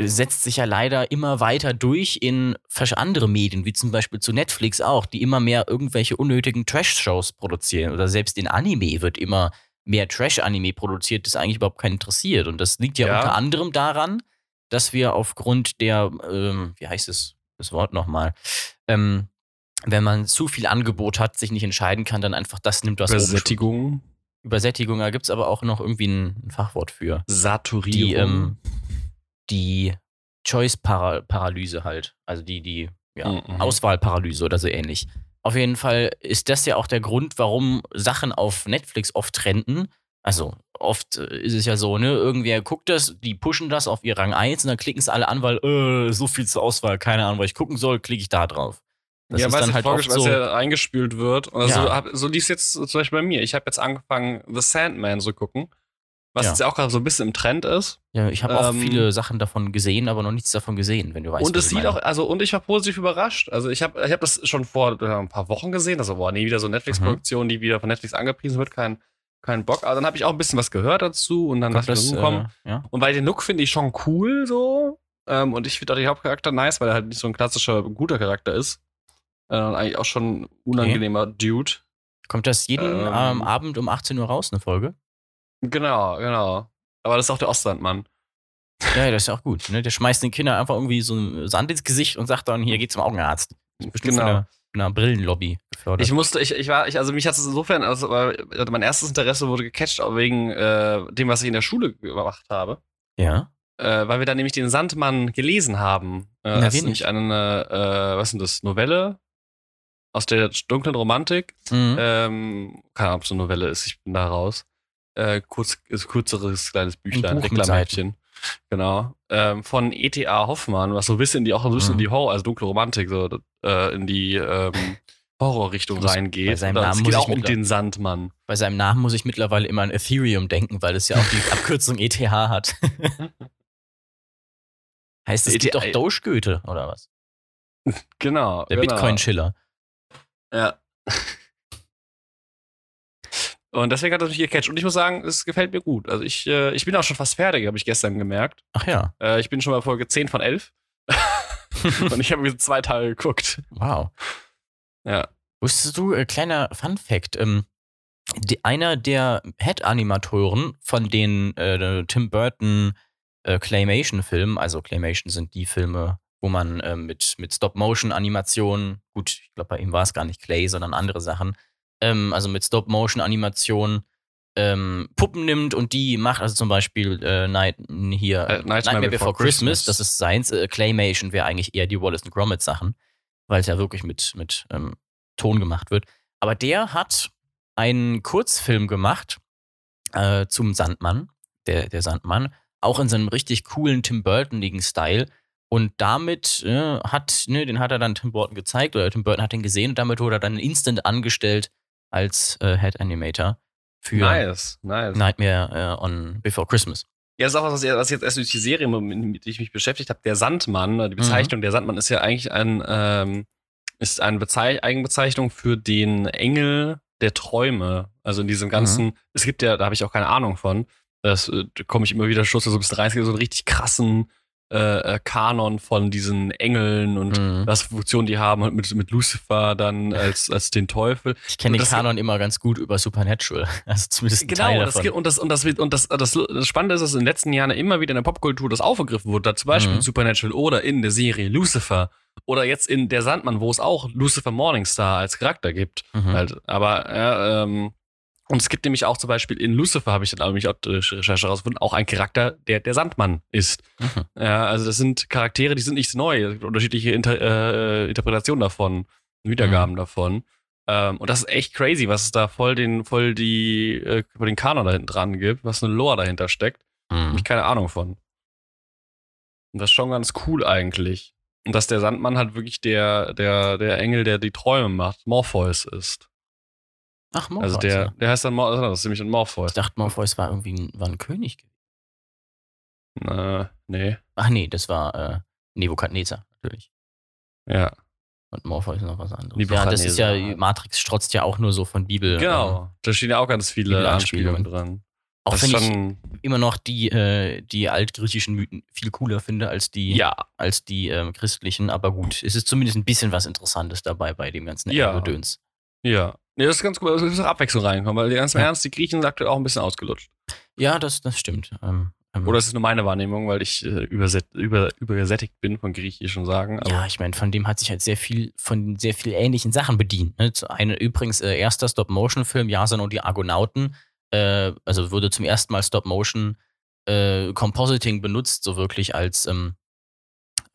setzt sich ja leider immer weiter durch in andere Medien, wie zum Beispiel zu Netflix auch, die immer mehr irgendwelche unnötigen Trash-Shows produzieren. Oder selbst in Anime wird immer mehr Trash-Anime produziert, das eigentlich überhaupt keinen interessiert. Und das liegt ja, Ja. unter anderem daran, dass wir aufgrund der, ähm, wie heißt es, das Wort nochmal, ähm, wenn man zu viel Angebot hat, sich nicht entscheiden kann, dann einfach das nimmt, was. Übersättigung, Übersättigung, da gibt es aber auch noch irgendwie ein, ein Fachwort für. Saturierung. Die, ähm, die Choice-Paralyse halt. Also die, die ja, Mhm. Auswahlparalyse oder so ähnlich. Auf jeden Fall ist das ja auch der Grund, warum Sachen auf Netflix oft trenden. Also oft äh, ist es ja so, ne, irgendwer guckt das, die pushen das auf ihr Rang 1 und dann klicken es alle an, weil äh, so viel zur Auswahl, keine Ahnung, was ich gucken soll, klicke ich da drauf. Das ja, weil es halt oft so. ja eingespült wird. Also Ja. so, hab, so lief es jetzt zum Beispiel bei mir. Ich habe jetzt angefangen, The Sandman zu gucken, was Ja. jetzt ja auch gerade so ein bisschen im Trend ist. Ja, ich habe auch Ähm, viele Sachen davon gesehen, aber noch nichts davon gesehen, wenn du weißt. und was es ich sieht meine. auch, also, und ich war positiv überrascht. Also, ich habe ich hab das schon vor äh, ein paar Wochen gesehen. Also, boah, nee, wieder so Netflix-Produktion, die wieder von Netflix angepriesen wird. Kein, kein Bock. Aber dann habe ich auch ein bisschen was gehört dazu und dann dachte ich, das, mir, komm. äh, ja. Und weil den Look finde ich schon cool so. Ähm, und ich finde auch den Hauptcharakter nice, weil er halt nicht so ein klassischer guter Charakter ist. Äh, eigentlich auch schon ein unangenehmer Dude. Kommt das jeden Ähm. ähm, Abend um 18 Uhr raus, eine Folge? Genau, genau. Aber das ist auch der Ostlandmann. Ja, das ist ja auch gut. Ne? Der schmeißt den Kindern einfach irgendwie so Sand ins Gesicht und sagt dann, hier geht zum Augenarzt. Das ist bestimmt Genau. einer, einer Brillenlobby gefördert. Ich musste, ich, ich war, ich, also mich hat es insofern, also weil mein erstes Interesse wurde gecatcht auch wegen äh, dem, was ich in der Schule gemacht habe. ja. Äh, weil wir da nämlich den Sandmann gelesen haben. Äh, Na, das ist nämlich eine, äh, was ist das, Novelle aus der dunklen Romantik. Mhm. Ähm, keine Ahnung, ob es eine Novelle ist, ich bin da raus. Äh, kurz, kürzeres kleines Büchlein, Reklammädchen. Genau. Ähm, von E.T.A. Hoffmann, was so ein bisschen in die, auch so ein bisschen in die Horror, also dunkle Romantik, so äh, in die ähm, Horrorrichtung Muss bei reingeht. seinem Oder Namen es muss geht ich auch um den Sandmann. Bei seinem Namen muss ich mittlerweile immer an Ethereum denken, weil es ja auch die Abkürzung ETH hat. heißt es gibt ETH doch Doge-Goethe oder was? Genau. Der genau. Bitcoin-Schiller. Ja. Und deswegen hat das mich gecatcht. Und ich muss sagen, es gefällt mir gut. Also ich, äh, ich bin auch schon fast fertig, habe ich gestern gemerkt. Ach ja. Äh, ich bin schon bei Folge 10 von 11. Und ich habe mir zwei Tage geguckt. Wow. Ja. Wusstest du, äh, kleiner Fun-Fact, ähm, die, einer der Head-Animatoren von den äh, Tim Burton äh, Claymation-Filmen, also Claymation sind die Filme, wo man äh, mit, mit Stop-Motion-Animationen, gut, ich glaube, bei ihm war es gar nicht Clay, sondern andere Sachen, ähm, also mit Stop-Motion-Animationen ähm, Puppen nimmt und die macht, also zum Beispiel äh, Night, hier, Äh, Nightmare Before Christmas. das ist Science, äh, Claymation wäre eigentlich eher die Wallace Gromit Sachen, weil es ja wirklich mit, mit ähm, Ton gemacht wird. Aber der hat einen Kurzfilm gemacht äh, zum Sandmann, der, der Sandmann, auch in seinem richtig coolen Tim Burtonigen Style. Und damit äh, hat, ne, den hat er dann Tim Burton gezeigt oder Tim Burton hat den gesehen und damit wurde er dann instant angestellt als äh, Head Animator für Nice, nice. Nightmare äh, on Before Christmas. Ja, das ist auch was, was jetzt erst durch die Serie, mit der ich mich beschäftigt habe. Der Sandmann, die Bezeichnung der Sandmann ist ja eigentlich ein, ähm, ist eine Bezei Eigenbezeichnung für den Engel der Träume. Also in diesem ganzen, es gibt ja, da habe ich auch keine Ahnung von, das äh, da komme ich immer wieder Schluss, so ein bisschen rein, es gibt so einen richtig krassen äh, äh, Kanon von diesen Engeln und Mhm. was für Funktionen die haben und mit, mit Lucifer dann als, als den Teufel. Ich kenne den Kanon immer ganz gut über Supernatural. Also zumindest ein Teil Genau, das, davon. und, das, und, das, wird- und das, das, das Spannende ist, dass in den letzten Jahren immer wieder in der Popkultur das aufgegriffen wurde. Da zum Beispiel Mhm. in Supernatural oder in der Serie Lucifer oder jetzt in Der Sandmann, wo es auch Lucifer Morningstar als Charakter gibt. Mhm. Halt. Aber ja, ähm, und es gibt nämlich auch zum Beispiel in Lucifer, habe ich dann nämlich auch durch Recherche herausgefunden, auch einen Charakter, der der Sandmann ist. Mhm. Ja, also das sind Charaktere, die sind nicht neu. Es gibt unterschiedliche Inter äh, Interpretationen davon, Wiedergaben Mhm. davon. Ähm, und das ist echt crazy, was es da voll den, voll die, äh, den Kanon da hinten dran gibt, was eine Lore dahinter steckt. Mhm. ich keine Ahnung von. Und das ist schon ganz cool eigentlich. Und dass der Sandmann halt wirklich der, der, der Engel, der die Träume macht, Morpheus ist. Ach, Morpheus. also der, ja. der heißt dann Mor das ist nämlich ein Morpheus. Ich dachte, Morpheus war irgendwie ein, war ein König. Äh, nee. Ach nee, das war äh, Nebukadnezar, natürlich. Ja. Und Morpheus ist noch was anderes. Ja, das ist ja. Matrix strotzt ja auch nur so von Bibel. Ähm, Genau. Da stehen ja auch ganz viele Anspielungen dran. auch wenn ich immer noch die, äh, die altgriechischen Mythen viel cooler finde als die, ja, als die ähm, christlichen. Aber gut, es ist zumindest ein bisschen was Interessantes dabei bei dem ganzen Ja. Gedöns. ja. Nee, das ist ganz gut, es muss auch Abwechslung reinkommen, weil ganz im Ja. Ernst, die Griechen sind aktuell auch ein bisschen ausgelutscht. Ja, das, das stimmt. Ähm, ähm, Oder es ist nur meine Wahrnehmung, weil ich äh, über, übergesättigt bin von griechischen Sagen. Ja, ich meine, von dem hat sich halt sehr viel, von sehr viel ähnlichen Sachen bedient. Ne? Eine, übrigens, äh, erster Stop-Motion-Film, Jason und die Argonauten, äh, also wurde zum ersten Mal Stop-Motion äh, Compositing benutzt, so wirklich als, ähm,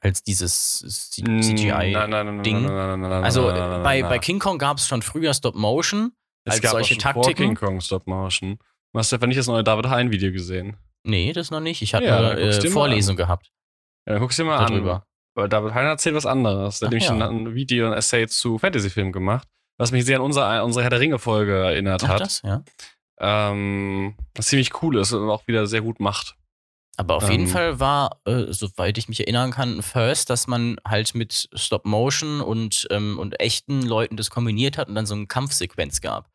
als dieses C CGI. nein, nein, nein, nein, Ding. nein, nein, nein, nein, also bei, King Kong gab es schon früher Stop-Motion es als gab auch solche schon Vor Taktiken. King Kong Stop Motion. Du hast einfach nicht das neue David Hein Video gesehen. Nee, das noch nicht. Ich hatte Ja, nur äh, Vorlesung gehabt. Ja, dann guckst du dir mal Darüber. an. Weil David Hein erzählt was anderes. Der hat Ach nämlich ja. ein, Video, ein Essay zu Fantasy-Filmen gemacht, was mich sehr an unsere, unsere Herr der Ringe-Folge erinnert Ach, hat. das, ja. Ähm, was ziemlich cool ist und auch wieder sehr gut macht. Aber auf jeden Ähm. Fall war, äh, soweit ich mich erinnern kann, ein First, dass man halt mit Stop Motion und, ähm, und echten Leuten das kombiniert hat und dann so eine Kampfsequenz gab.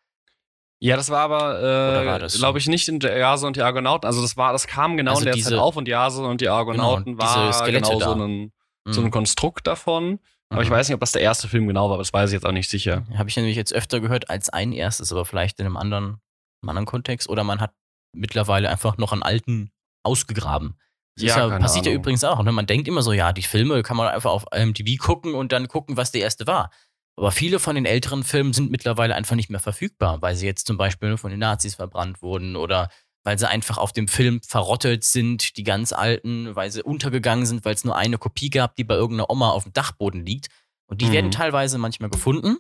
Ja, das war aber, äh, glaube ich, nicht in Jase und die Argonauten. Also das war, das kam genau Also in der diese- Zeit auf und Jase und die Argonauten Genau, war genau so ein, so ein Konstrukt davon. Aber ich Mhm. weiß nicht, ob das der erste Film genau war, aber das weiß ich jetzt auch nicht sicher. Habe ich nämlich jetzt öfter gehört als ein erstes, aber vielleicht in einem anderen, einem anderen Kontext. Oder man hat mittlerweile einfach noch einen alten ausgegraben. Das Ja, ja, passiert ja Ahnung. übrigens auch. Ne? Man denkt immer so, ja, die Filme kann man einfach auf IMDb gucken und dann gucken, was der erste war. Aber viele von den älteren Filmen sind mittlerweile einfach nicht mehr verfügbar, weil sie jetzt zum Beispiel von den Nazis verbrannt wurden oder weil sie einfach auf dem Film verrottet sind, die ganz alten, weil sie untergegangen sind, weil es nur eine Kopie gab, die bei irgendeiner Oma auf dem Dachboden liegt. Und die Mhm. werden teilweise manchmal gefunden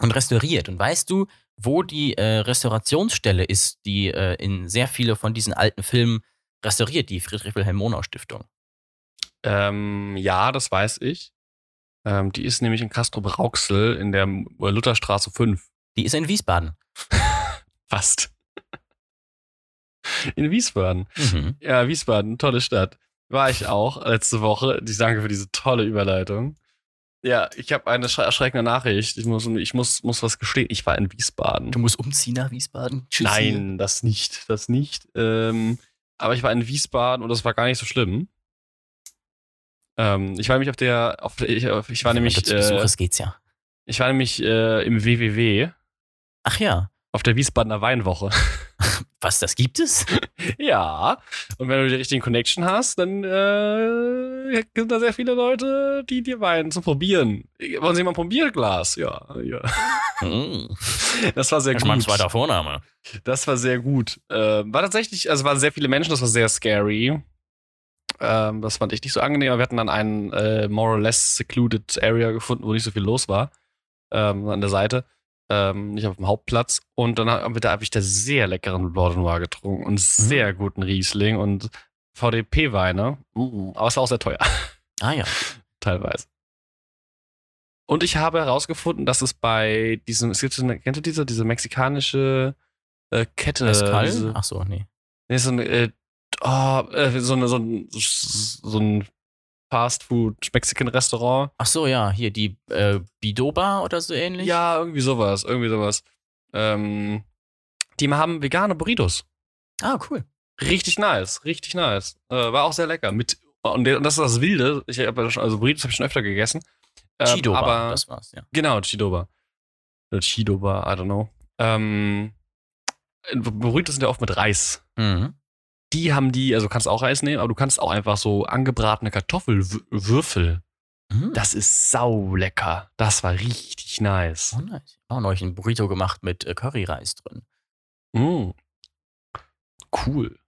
und restauriert. Und weißt du, wo die äh, Restaurationsstelle ist, die äh, in sehr viele von diesen alten Filmen restauriert, die Friedrich-Wilhelm-Monau-Stiftung? Ähm, ja, das weiß ich. Ähm, die ist nämlich in Castro-Brauxel in der Lutherstraße 5. Die ist in Wiesbaden. Fast. In Wiesbaden. Mhm. Ja, Wiesbaden, tolle Stadt. War ich auch letzte Woche. Ich danke für diese tolle Überleitung. Ja, ich habe eine schre- erschreckende Nachricht. Ich muss, ich muss, muss was gestehen. Ich war in Wiesbaden. Du musst umziehen nach Wiesbaden? Tschüss. Nein, das nicht, das nicht. Ähm, aber ich war in Wiesbaden und das war gar nicht so schlimm. Ähm, ich war nämlich auf der, auf ich, auf- ich war Wenn nämlich, zu Besuch äh, ist, geht's ja. ich war nämlich äh, im WWW Ach ja. auf der Wiesbadener Weinwoche. Was, das gibt es? ja, und wenn du die richtigen Connection hast, dann äh, sind da sehr viele Leute, die dir Wein zum Probieren. Wollen Sie mal ein Probierglas? Ja, ja. Mhm. Das war sehr Das gut. mein zweiter Vorname. Das war sehr gut. Ähm, war tatsächlich, also waren sehr viele Menschen, das war sehr scary. Ähm, das fand ich nicht so angenehm, aber wir hatten dann einen äh, more or less secluded Area gefunden, wo nicht so viel los war. Ähm, an der Seite. Ähm, nicht auf dem Hauptplatz. Und dann haben wir da habe ich da sehr leckeren Blanc de Noir getrunken und sehr guten Riesling und VDP-Weine. Mm, aber es war auch sehr teuer, Ah ja. teilweise. Und ich habe herausgefunden, dass es bei diesem, es gibt so eine, kennt ihr diese, diese mexikanische äh, Kette? Mescal? diese, Ach so, nee. Nee, so ein, äh, oh, äh, so, eine, so ein, so ein Fast-Food-Mexican-Restaurant. Ach so, ja, hier die äh, Bidoba oder so ähnlich. Ja, irgendwie sowas, irgendwie sowas. Ähm, die haben vegane Burritos. Ah, cool. Richtig nice, richtig nice. Äh, war auch sehr lecker. Mit, und das ist das Wilde. Ich hab ja schon, also Burritos habe ich schon öfter gegessen. Ähm, Chidoba, aber, das war's, ja. Genau, Chidoba. Oder Chidoba, I don't know. Ähm, Burritos sind ja oft mit Reis. Mhm. Die haben die, also kannst auch Reis nehmen, aber du kannst auch einfach so angebratene Kartoffelwürfel. Mhm. Das ist sau lecker. Das war richtig nice. Oh, nice. Auch neulich ein Burrito gemacht mit äh, Curryreis drin. Mm. Cool.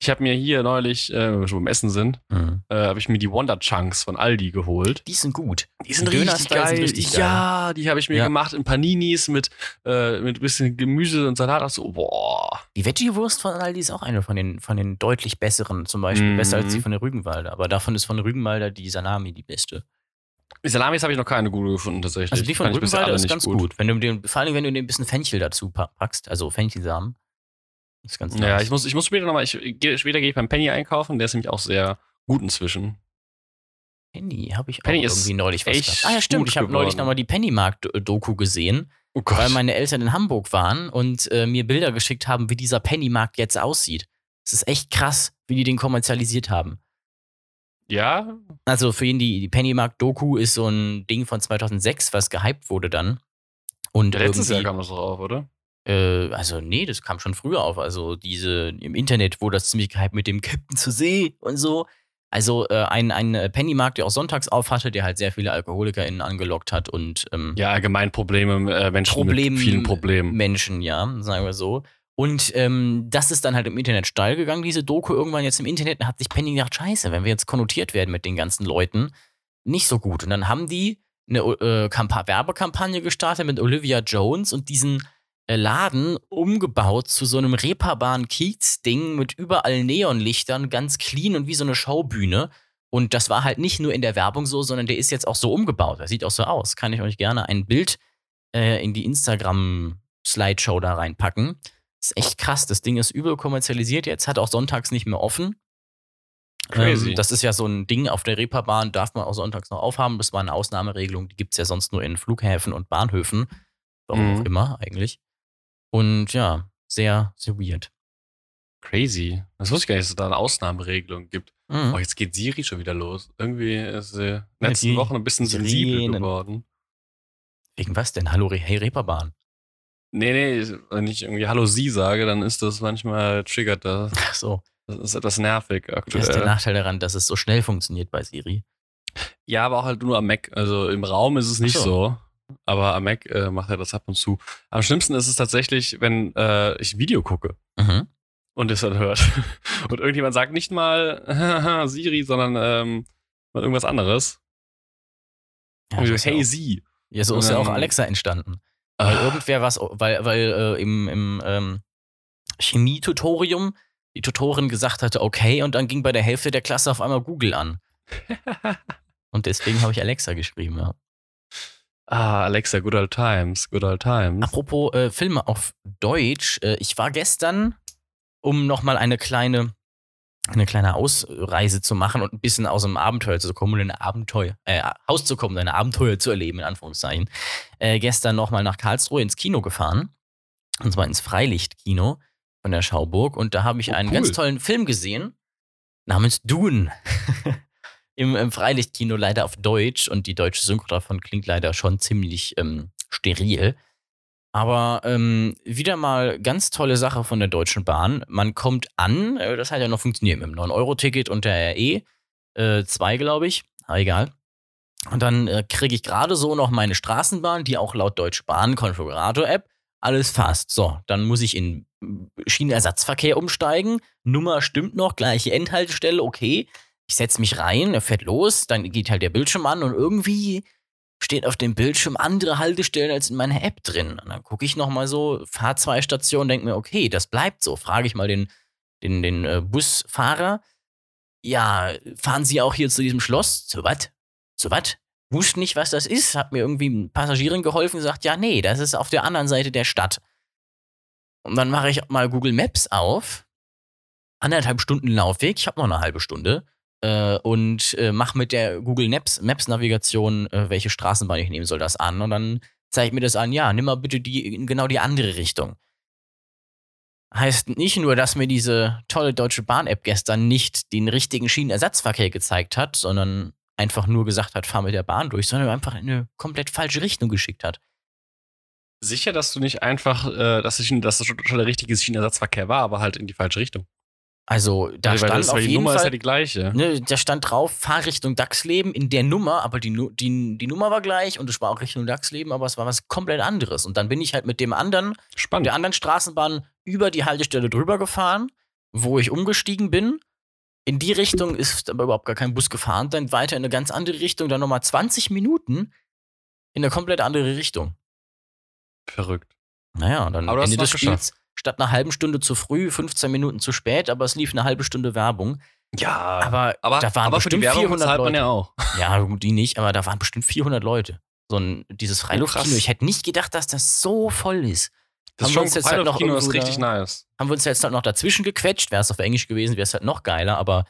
Ich habe mir hier neulich, äh, wenn wir schon beim Essen sind, Mhm. äh, habe ich mir die Wonder Chunks von Aldi geholt. Die sind gut. Die sind Die richtig geil. sind richtig geil. ja, die habe ich mir Ja. gemacht in Paninis mit äh, mit bisschen Gemüse und Salat. Ach so, boah. Die Veggie-Wurst von Aldi ist auch eine von den, von den deutlich besseren, zum Beispiel. Mhm. Besser als die von der Rügenwalder. Aber davon ist von der Rügenwalder die Salami die beste. Die Salamis habe ich noch keine gute gefunden tatsächlich. Also die von Rügenwalder ist ganz gut. Wenn du den, vor allem, wenn du den ein bisschen Fenchel dazu pa- packst, also Fenchelsamen. Ist ganz Ja, nice. ich muss, ich muss später nochmal, ich, geh- später gehe ich beim Penny einkaufen, der ist nämlich auch sehr gut inzwischen. Penny habe ich auch Penny ist irgendwie neulich was gehabt. Ah ja, stimmt. Ich habe neulich nochmal die Pennymarkt-Doku gesehen, Oh weil meine Eltern in Hamburg waren und äh, mir Bilder geschickt haben, wie dieser Pennymarkt jetzt aussieht. Es ist echt krass, wie die den kommerzialisiert haben. ja, Also für ihn, die, die Pennymarkt-Doku ist so ein Ding von 2006, was gehypt wurde dann. Und letztes Jahr kam das doch auf, oder? Äh, also nee, das kam schon früher auf. Also diese im Internet wurde das ziemlich gehypt mit dem Captain zur See und so. Also äh, ein, ein äh, Pennymarkt, der auch sonntags auf hatte, der halt sehr viele AlkoholikerInnen angelockt hat und ähm, Ja, allgemein Probleme, äh, Menschen Problem- mit vielen Problemen. Menschen, ja, sagen wir so. Und ähm, das ist dann halt im Internet steil gegangen, diese Doku irgendwann jetzt im Internet. Hat sich Penny gedacht, scheiße, wenn wir jetzt konnotiert werden mit den ganzen Leuten, nicht so gut. Und dann haben die eine äh, Kampa Werbekampagne gestartet mit Olivia Jones und diesen Laden umgebaut zu so einem reeperbaren Kiez-Ding mit überall Neonlichtern, ganz clean und wie so eine Schaubühne. Und das war halt nicht nur in der Werbung so, sondern der ist jetzt auch so umgebaut. Der sieht auch so aus. Kann ich euch gerne ein Bild äh, in die Instagram-Slideshow da reinpacken. ist echt krass. Das Ding ist übel kommerzialisiert jetzt, hat auch sonntags nicht mehr offen. Crazy. Ähm, das ist ja so ein Ding auf der Reeperbahn, darf man auch sonntags noch aufhaben. Das war eine Ausnahmeregelung, die gibt es ja sonst nur in Flughäfen und Bahnhöfen. Warum Mhm. auch immer eigentlich. Und ja, sehr, sehr weird. Crazy. Das wusste ich gar nicht, dass es da eine Ausnahmeregelung gibt. Mhm. Oh, jetzt geht Siri schon wieder los. Irgendwie ist sie in den letzten die Wochen ein bisschen sensibel Sirenen. geworden. Wegen was denn? Hallo, hey Reeperbahn. Nee, nee, wenn ich irgendwie Hallo Sie sage, dann ist das manchmal triggert das. Ach so. Das ist etwas nervig Das ist der aktuell. Nachteil daran, dass es so schnell funktioniert bei Siri. Ja, aber auch halt nur am Mac. Also im Raum ist es nicht so. so. Aber am Mac äh, macht er das ab und zu. Am schlimmsten ist es tatsächlich, wenn äh, ich Video gucke Mhm. und es dann hört. Und irgendjemand sagt nicht mal Siri, sondern ähm, mal irgendwas anderes. Ja, so hey auch- Sie. Ja, so ist ja auch Alexa entstanden. Weil Ah, irgendwer was, weil, weil äh, im, im ähm, Chemie-Tutorium die Tutorin gesagt hatte, okay, und dann ging bei der Hälfte der Klasse auf einmal Google an. Und deswegen habe ich Alexa geschrieben, ja. Ah, Alexa, good old times, good old times. Apropos äh, Filme auf Deutsch, äh, ich war gestern, um nochmal eine kleine, eine kleine Ausreise zu machen und ein bisschen aus dem Abenteuer zu kommen und ein Abenteuer, äh, Haus zu kommen, ein Abenteuer zu erleben, in Anführungszeichen, äh, gestern nochmal nach Karlsruhe ins Kino gefahren. Und zwar ins Freilichtkino von der Schauburg. Und da habe ich Oh, einen cool. ganz tollen Film gesehen, namens Dune. Im, Im Freilichtkino leider auf Deutsch und die deutsche Synchro davon klingt leider schon ziemlich ähm, steril. Aber ähm, wieder mal ganz tolle Sache von der Deutschen Bahn. Man kommt an, äh, das hat ja noch funktioniert mit dem 9-Euro-Ticket und der RE. Äh, zwei, glaube ich. Aber egal. Und dann äh, kriege ich gerade so noch meine Straßenbahn, die auch laut Deutsche Bahn Konfigurator-App alles fast. So, dann muss ich in Schienenersatzverkehr umsteigen. Nummer stimmt noch, gleiche Endhaltestelle, okay. Ich setze mich rein, er fährt los, dann geht halt der Bildschirm an und irgendwie steht auf dem Bildschirm andere Haltestellen als in meiner App drin. Und dann gucke ich nochmal so, fahr zwei Stationen, denke mir, okay, das bleibt so. Frage ich mal den, den, den äh, Busfahrer, ja, fahren Sie auch hier zu diesem Schloss? Zu was? Zu was? Wusste nicht, was das ist. Hat mir irgendwie eine Passagierin geholfen gesagt, ja, nee, das ist auf der anderen Seite der Stadt. Und dann mache ich mal Google Maps auf. Anderthalb Stunden Laufweg, ich habe noch eine halbe Stunde. Äh, und äh, mache mit der Google Maps, Maps Navigation, äh, welche Straßenbahn ich nehmen soll, das an. Und dann zeigt mir das an, ja, nimm mal bitte die in genau die andere Richtung. Heißt nicht nur, dass mir diese tolle Deutsche Bahn-App gestern nicht den richtigen Schienenersatzverkehr gezeigt hat, sondern einfach nur gesagt hat, fahr mit der Bahn durch, sondern einfach in eine komplett falsche Richtung geschickt hat. Sicher, dass du nicht einfach, äh, dass, es, dass das schon der richtige Schienenersatzverkehr war, aber halt in die falsche Richtung. Also da weil stand das, auf weil die jeden Nummer ist Fall, ja die gleiche. ne, da stand drauf, fahr Richtung Dachsleben in der Nummer, aber die, die, die Nummer war gleich und es war auch Richtung Dachsleben, aber es war was komplett anderes. Und dann bin ich halt mit dem anderen Spannend. der anderen Straßenbahn über die Haltestelle drüber gefahren, wo ich umgestiegen bin. In die Richtung ist aber überhaupt gar kein Bus gefahren. Dann weiter in eine ganz andere Richtung, dann nochmal 20 Minuten in eine komplett andere Richtung. Verrückt. Naja, und dann Aber Ende es des Spiels statt einer halben Stunde zu früh, 15 Minuten zu spät, aber es lief eine halbe Stunde Werbung. Ja, Aber, aber, da waren aber für die bestimmt Werbung 400 bezahlt man Leute. ja auch. Ja, die nicht, aber da waren bestimmt 400 Leute. So ein, dieses Freiluftkino. krass. ich hätte nicht gedacht, dass das so voll ist. Das Haben ist wir uns jetzt halt noch ist richtig da- nice. haben wir uns jetzt halt noch dazwischen gequetscht. Wäre es auf Englisch gewesen, wäre es halt noch geiler. Aber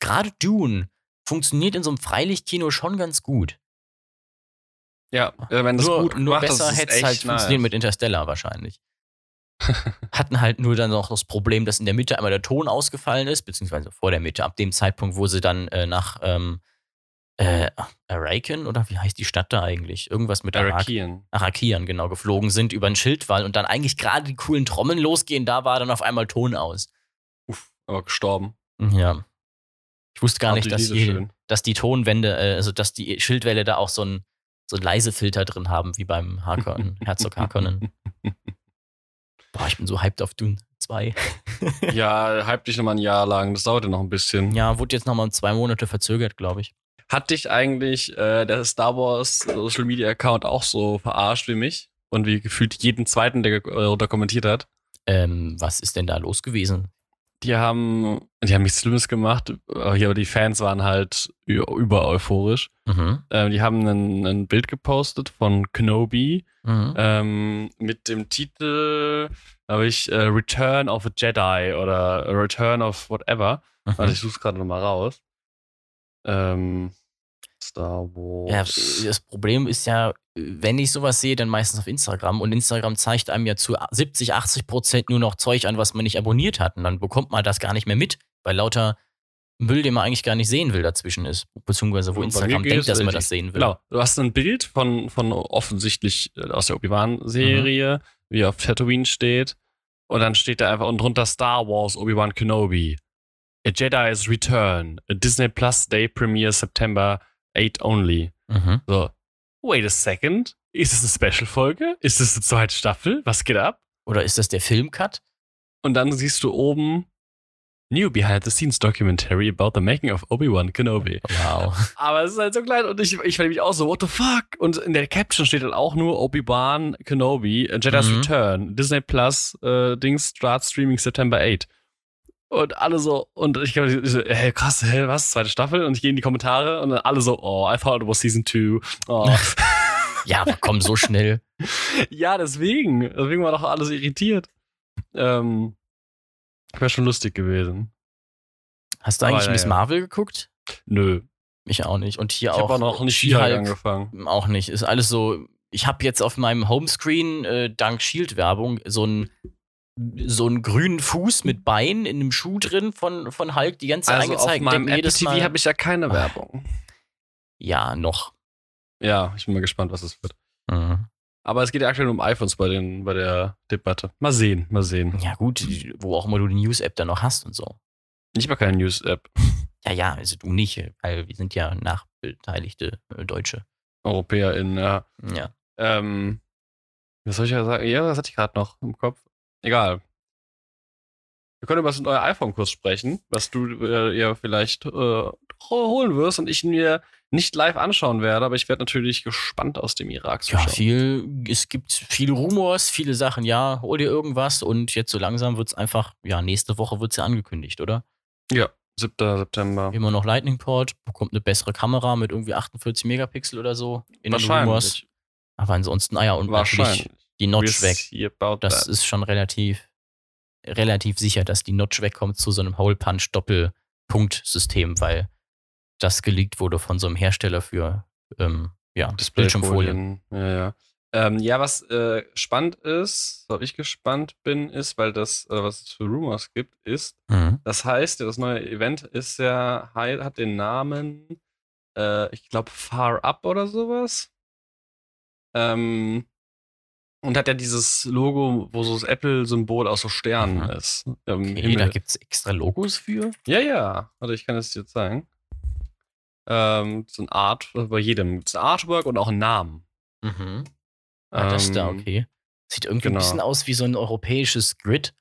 gerade Dune funktioniert in so einem Freilichtkino schon ganz gut. Ja, wenn das nur gut nur gemacht ist, besser hätte es halt nice. funktioniert mit Interstellar wahrscheinlich. Hatten halt nur dann noch das Problem, dass in der Mitte einmal der Ton ausgefallen ist, beziehungsweise vor der Mitte, ab dem Zeitpunkt, wo sie dann äh, nach ähm, äh, Arakan oder wie heißt die Stadt da eigentlich? Irgendwas mit Arak Arakian. Arakian, genau, geflogen sind über den Schildwall und dann eigentlich gerade die coolen Trommeln losgehen, da war dann auf einmal Ton aus. Uff, aber gestorben. Ja. Ich wusste gar nicht, ich dass, schön. dass die Tonwände, äh, also dass die Schildwälle da auch so ein, so ein leise Filter drin haben, wie beim Harkonnen, Herzog Harkonnen. Boah, ich bin so hyped auf Dune 2. ja, hype dich nochmal ein Jahr lang. Das dauert ja noch ein bisschen. ja, wurde jetzt nochmal zwei Monate verzögert, glaube ich. Hat dich eigentlich äh, der Star Wars Social Media Account auch so verarscht wie mich? Und wie gefühlt jeden zweiten, der äh, darunter kommentiert hat? Ähm, was ist denn da los gewesen? Die haben, die haben nichts Schlimmes gemacht, aber die Fans waren halt über euphorisch. Mhm. Ähm, die haben ein, ein, Bild gepostet von Kenobi Mhm. ähm, mit dem Titel, glaube ich, äh, Return of a Jedi oder Return of whatever. Mhm. Warte, ich suche es gerade nochmal raus. Ähm, Star Wars. Ja, das Problem ist ja, wenn ich sowas sehe, dann meistens auf Instagram. Und Instagram zeigt einem ja zu 70, 80 Prozent nur noch Zeug an, was man nicht abonniert hat. Und dann bekommt man das gar nicht mehr mit, weil lauter Müll, den man eigentlich gar nicht sehen will, dazwischen ist. Beziehungsweise wo Instagram denkt, dass man das sehen will. Genau, du hast ein Bild von, von offensichtlich äh, aus der Obi-Wan-Serie, Mhm. wie er auf Tatooine steht. Und dann steht da einfach unten drunter Star Wars Obi-Wan Kenobi. A Jedi's Return. A Disney Plus Day Premiere September 8 only. Mhm. So, wait a second. Ist es eine Special-Folge? Ist es eine zweite Staffel? Was geht ab? Oder ist das der Filmcut? Und dann siehst du oben New Behind the Scenes Documentary about the making of Obi-Wan Kenobi. Wow. Aber es ist halt so klein und ich, ich fand mich auch so, what the fuck? Und in der Caption steht dann auch nur Obi-Wan Kenobi, a Jedi's Mhm. Return, Disney Plus, äh, Dings, Start Streaming September 8. Und alle so, und ich glaube, ich so, hey, krass, hä, was? Zweite Staffel? Und ich gehe in die Kommentare und dann alle so, oh, I thought it was Season 2. Oh. Ja, aber komm, so schnell. ja, deswegen. Deswegen war doch alles irritiert. Ähm, Wäre schon lustig gewesen. Hast du Aber eigentlich ja, Miss ja. Marvel geguckt? Nö. Ich auch nicht. Und hier Ich auch. habe auch noch nicht She-Hulk She-Hulk angefangen. Auch nicht. Ist alles so. Ich habe jetzt auf meinem Homescreen äh, dank Shield-Werbung so einen so einen grünen Fuß mit Bein in einem Schuh drin von, von Hulk die ganze Zeit Also auf angezeigt. meinem Denk mir Apple TV habe ich ja keine. Werbung. Ja, noch. Ja, ich bin mal gespannt, was es wird. Mhm. Aber es geht ja aktuell um iPhones bei, den, bei der Debatte. Mal sehen, mal sehen. Ja, gut, wo auch immer du die News-App dann noch hast und so. Ich habe keine News-App. Ja, ja, also du nicht, weil wir sind ja nachbeteiligte äh, Deutsche. EuropäerInnen, ja. Ja. Ähm, was soll ich ja sagen? Ja, das hatte ich gerade noch im Kopf. Egal. Wir können über das neue iPhone-Kurs sprechen, was du äh, ja vielleicht äh, holen wirst und ich mir nicht live anschauen werde, aber ich werde natürlich gespannt aus dem Irak Ja, viel, es gibt viele Rumors, viele Sachen, ja, hol dir irgendwas und jetzt so langsam wird es einfach, ja, nächste Woche wird es ja angekündigt, oder? Ja, 7. September. Immer noch Lightning Port, bekommt eine bessere Kamera mit irgendwie 48 Megapixel oder so in den Rumors. Wahrscheinlich. Aber ansonsten, ah ja, und natürlich Wahrscheinlich. Die Notch weg. Das that. ist schon relativ, relativ sicher, dass die Notch wegkommt zu so einem Hole-Punch-Doppelpunkt-System, weil das geleakt wurde von so einem Hersteller für ähm, ja, Bildschirmfolien. Ja, ja. Ähm, ja, was äh, spannend ist, worauf ich gespannt bin, ist, weil das, äh, was es für Rumors gibt, ist, Mhm. das heißt, das neue Event ist ja, hat den Namen, äh, ich glaube, Far Up oder sowas. Ähm, und hat ja dieses Logo, wo so das Apple-Symbol aus so Sternen Mhm. ist. Im Okay, Himmel. da gibt es extra Logos für. Ja, ja. Warte, ich kann es dir zeigen. Ähm, so ein Art, bei jedem gibt's ein Artwork und auch einen Namen. Mhm. Ah, das da, Ähm, okay. Sieht irgendwie genau. ein bisschen aus wie so ein europäisches Grid.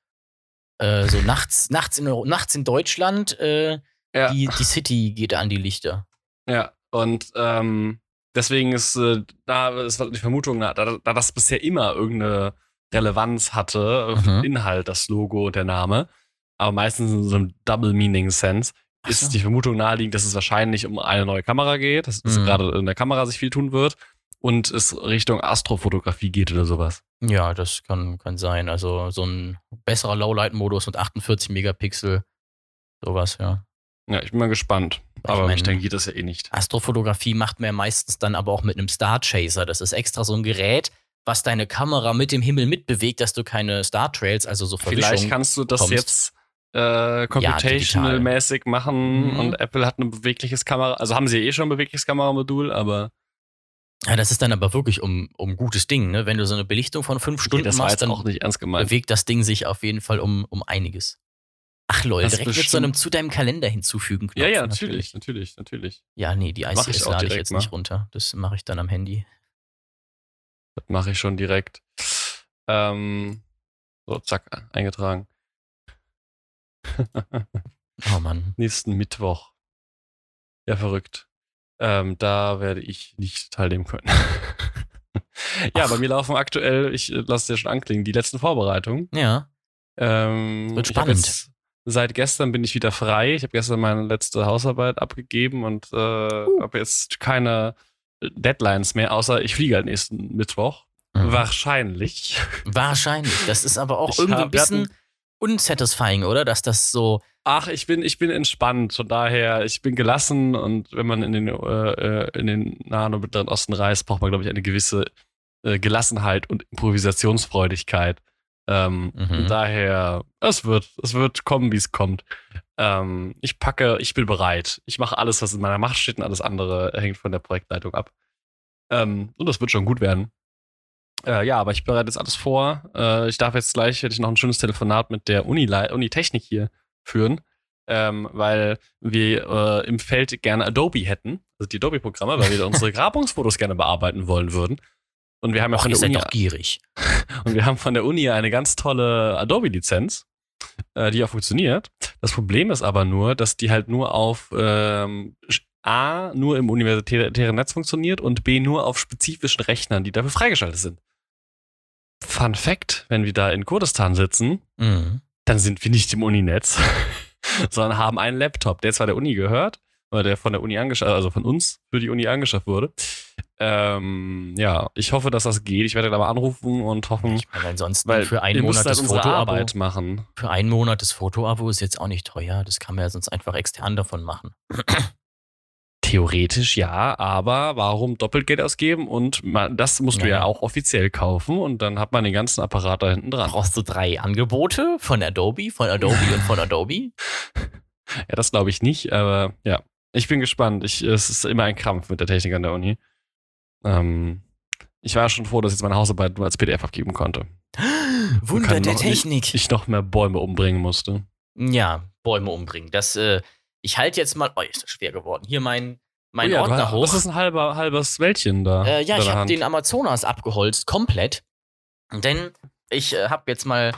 Äh, so nachts, nachts, in, Euro- nachts in Deutschland, äh, Ja. die, die City geht an die Lichter. Ja, und ähm, deswegen ist äh, da ist die Vermutung, da, da da das bisher immer irgendeine Relevanz hatte, Mhm. Inhalt, das Logo und der Name, aber meistens in so einem Double Meaning Sense, Ach ist so. die Vermutung naheliegend, dass es wahrscheinlich um eine neue Kamera geht, dass es Mhm. gerade in der Kamera sich viel tun wird und es Richtung Astrofotografie geht oder sowas. Ja, das kann, kann sein. Also so ein besserer Lowlight-Modus und 48 Megapixel. Sowas, ja. Ja, ich bin mal gespannt. Ich Aber mein- ich denke, geht das ja eh nicht. Astrofotografie macht man ja meistens dann aber auch mit einem Star Chaser. Das ist extra so ein Gerät, was deine Kamera mit dem Himmel mitbewegt, dass du keine Star Trails, also so Vielleicht kannst du das kommst. jetzt äh, computational-mäßig machen Mhm. und Apple hat ein bewegliches Kamera, also haben sie eh schon ein bewegliches Kameramodul, aber Ja, das ist dann aber wirklich um, um gutes Ding, ne? Wenn du so eine Belichtung von fünf Stunden das war machst, dann auch nicht ernst gemeint. bewegt das Ding sich auf jeden Fall um, um einiges. Ach lol, Das direkt mit so einem zu deinem Kalender hinzufügen. Ja, Knopf, ja, natürlich, natürlich, natürlich. Ja, nee, die ich ICS auch lade ich jetzt nicht mal. runter. Das mache ich dann am Handy. Das mache ich schon direkt. Ähm, so, zack, eingetragen. Oh Mann. Nächsten Mittwoch. Ja, verrückt. Ähm, da werde ich nicht teilnehmen können. ja, Ach. bei mir laufen aktuell, ich äh, lasse es ja schon anklingen, die letzten Vorbereitungen. Ja. Ähm, Wird ich spannend. Seit gestern bin ich wieder frei. Ich habe gestern meine letzte Hausarbeit abgegeben und äh, uh. habe jetzt keine Deadlines mehr, außer ich fliege halt nächsten Mittwoch. Mhm. Wahrscheinlich. Wahrscheinlich. Das ist aber auch ich irgendwie ein bisschen unsatisfying, oder? Dass das so. Ach, ich bin, ich bin entspannt. Von daher, ich bin gelassen und wenn man in den, äh, äh in den Nahen und Mittleren Osten reist, braucht man, glaube ich, eine gewisse äh, Gelassenheit und Improvisationsfreudigkeit. Ähm, mhm. Daher, es wird, es wird kommen, wie es kommt. Ähm, ich packe, ich bin bereit. Ich mache alles, was in meiner Macht steht und alles andere hängt von der Projektleitung ab. Ähm, und das wird schon gut werden. Äh, ja, aber ich bereite jetzt alles vor. Äh, ich darf jetzt gleich, hätte ich noch ein schönes Telefonat mit der Uni, Uni Technik hier führen, ähm, weil wir äh, im Feld gerne Adobe hätten, also die Adobe-Programme, weil wir unsere Grabungsfotos gerne bearbeiten wollen würden. Und wir haben ja Och, von der Uni. doch gierig. Und wir haben von der Uni eine ganz tolle Adobe-Lizenz, äh, die auch funktioniert. Das Problem ist aber nur, dass die halt nur auf ähm, A, nur im universitären Netz funktioniert und B, nur auf spezifischen Rechnern, die dafür freigeschaltet sind. Fun Fact, wenn wir da in Kurdistan sitzen, mhm. dann sind wir nicht im Uninetz, sondern haben einen Laptop, der zwar der Uni gehört, oder der von der Uni angeschafft, also von uns für die Uni angeschafft wurde. Ähm, ja, ich hoffe, dass das geht. Ich werde da mal anrufen und hoffen. Ich meine, ansonsten weil für einen Monat halt das Fotoabo machen. Für einen Monat das Fotoabo ist jetzt auch nicht teuer. Das kann man ja sonst einfach extern davon machen. Theoretisch ja, aber warum doppelt Geld ausgeben? Und man, das musst du ja. ja auch offiziell kaufen und dann hat man den ganzen Apparat da hinten dran. Brauchst du drei Angebote von Adobe, von Adobe und von Adobe? Ja, das glaube ich nicht, aber ja. Ich bin gespannt. Ich, es ist immer ein Krampf mit der Technik an der Uni. Ähm, ich war schon froh, dass ich jetzt meine Hausarbeit nur als PDF abgeben konnte. Wunder der Technik. Ich, ich noch mehr Bäume umbringen musste. Ja, Bäume umbringen. Das, äh, ich halte jetzt mal. Oh, ist das schwer geworden. Hier mein, mein oh ja, Ordner hoch. Das ist ein halber, halbes Wäldchen da. Äh, ja, ich habe den Amazonas abgeholzt, komplett. Denn ich äh, habe jetzt mal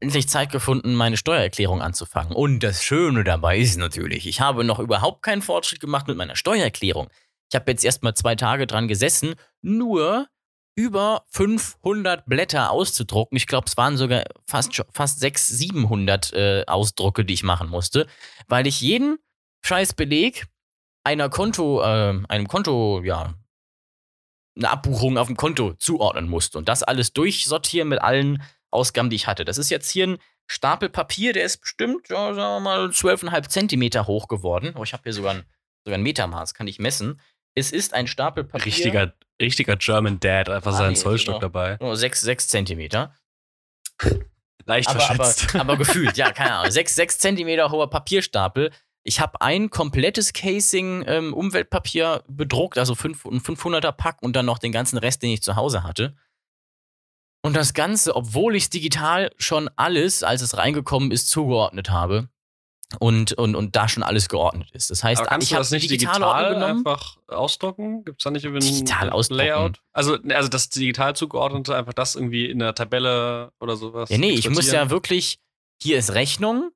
endlich Zeit gefunden, meine Steuererklärung anzufangen. Und das Schöne dabei ist natürlich, ich habe noch überhaupt keinen Fortschritt gemacht mit meiner Steuererklärung. Ich habe jetzt erst mal zwei Tage dran gesessen, nur über 500 Blätter auszudrucken. Ich glaube, es waren sogar fast, fast 600, 700 äh, Ausdrucke, die ich machen musste, weil ich jeden scheiß Beleg einer Konto, äh, einem Konto, ja, eine Abbuchung auf dem Konto zuordnen musste und das alles durchsortieren mit allen Ausgaben, die ich hatte. Das ist jetzt hier ein Stapel Papier, der ist bestimmt, ja, sagen wir mal, 12,5 Zentimeter hoch geworden. Oh, ich habe hier sogar ein, sogar ein Metermaß, kann ich messen. Es ist ein Stapel Papier. Richtiger, richtiger German Dad, einfach ah, seinen nee, Zollstock genau. dabei. Nur 6, 6 Zentimeter. Leicht aber, verschätzt. Aber, aber gefühlt, ja, keine Ahnung. 6, 6 Zentimeter hoher Papierstapel. Ich habe ein komplettes Casing ähm, Umweltpapier bedruckt, also fünf, ein 500er Pack und dann noch den ganzen Rest, den ich zu Hause hatte. Und das Ganze, obwohl ich es digital schon alles, als es reingekommen ist, zugeordnet habe und, und, und da schon alles geordnet ist. Das heißt, Aber kannst ich habe nicht digital genommen. einfach ausdrucken? Gibt es da nicht irgendwie ein digital Layout? Also, also das digital zugeordnete, einfach das irgendwie in der Tabelle oder sowas? Ja, nee, ich muss ja wirklich, hier ist Rechnung,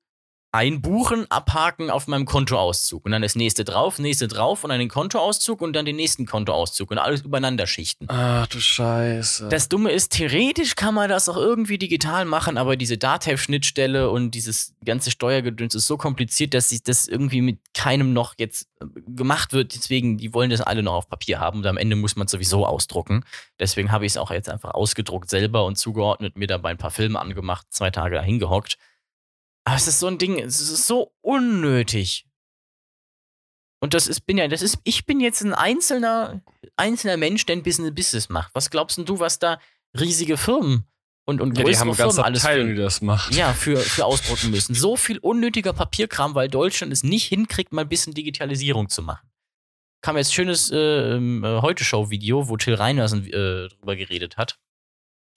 einbuchen, abhaken auf meinem Kontoauszug und dann das nächste drauf, nächste drauf und dann den Kontoauszug und dann den nächsten Kontoauszug und alles übereinander schichten. Ach du Scheiße. Das Dumme ist, theoretisch kann man das auch irgendwie digital machen, aber diese Datev-Schnittstelle und dieses ganze Steuergedöns ist so kompliziert, dass sich das irgendwie mit keinem noch jetzt äh, gemacht wird. Deswegen, die wollen das alle noch auf Papier haben und am Ende muss man es sowieso ausdrucken. Deswegen habe ich es auch jetzt einfach ausgedruckt selber und zugeordnet, mir dabei ein paar Filme angemacht, zwei Tage dahin gehockt aber es ist so ein Ding, es ist so unnötig. Und das ist, bin ja, das ist, ich bin jetzt ein einzelner, einzelner Mensch, der ein bisschen Business macht. Was glaubst du, was da riesige Firmen und, und ja, größere die haben Firmen alles Abteilung, für, die das macht. Ja, für, für ausdrucken müssen. So viel unnötiger Papierkram, weil Deutschland es nicht hinkriegt, mal ein bisschen Digitalisierung zu machen. Kam jetzt schönes äh, ähm, äh, Heute-Show-Video, wo Till Reiners äh, drüber geredet hat.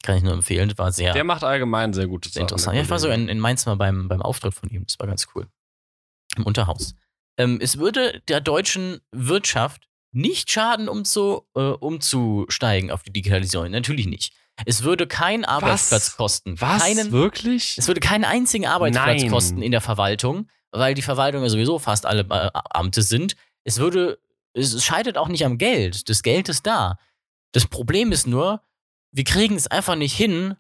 Kann ich nur empfehlen. War sehr. Der macht allgemein sehr gute Sachen. Interessant. Ja, ich war so in, in Mainz mal beim, beim Auftritt von ihm. Das war ganz cool. Im Unterhaus. Ähm, es würde der deutschen Wirtschaft nicht schaden, um zu, äh, umzusteigen auf die Digitalisierung. Natürlich nicht. Es würde keinen Arbeitsplatz Was? kosten. Was? Keinen, Wirklich? Es würde keinen einzigen Arbeitsplatz Nein. kosten in der Verwaltung, weil die Verwaltung ja sowieso fast alle äh, Amte sind. Es würde, es scheitert auch nicht am Geld. Das Geld ist da. Das Problem ist nur, wir kriegen es einfach nicht hin,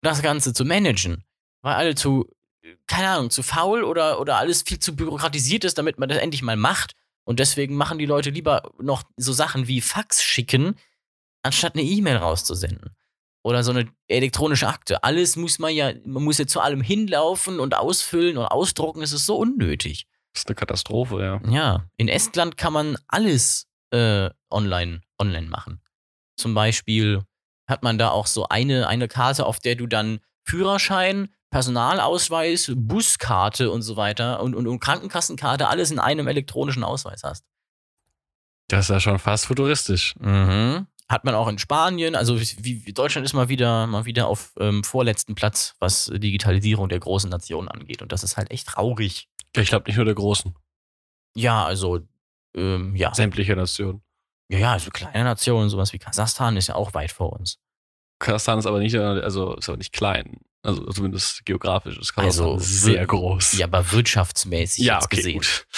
das Ganze zu managen, weil alle zu keine Ahnung, zu faul oder, oder alles viel zu bürokratisiert ist, damit man das endlich mal macht. Und deswegen machen die Leute lieber noch so Sachen wie Fax schicken, anstatt eine E-Mail rauszusenden. Oder so eine elektronische Akte. Alles muss man ja, man muss ja zu allem hinlaufen und ausfüllen und ausdrucken. Es ist so unnötig. Das ist eine Katastrophe, ja. Ja, in Estland kann man alles äh, online, online machen. Zum Beispiel hat man da auch so eine, eine Karte, auf der du dann Führerschein, Personalausweis, Buskarte und so weiter und, und, und Krankenkassenkarte alles in einem elektronischen Ausweis hast. Das ist ja schon fast futuristisch. Mhm. Hat man auch in Spanien. Also wie, Deutschland ist mal wieder, mal wieder auf ähm, vorletzten Platz, was Digitalisierung der großen Nationen angeht. Und das ist halt echt traurig. Ich glaube nicht nur der Großen. Ja, also ähm, ja. Sämtliche Nationen. Ja, ja, also kleine Nationen, sowas wie Kasachstan ist ja auch weit vor uns. Kasachstan ist aber nicht, also ist aber nicht klein. Also zumindest geografisch ist Kasachstan Also sehr groß. Ja, aber wirtschaftsmäßig ja okay, gesehen. gut.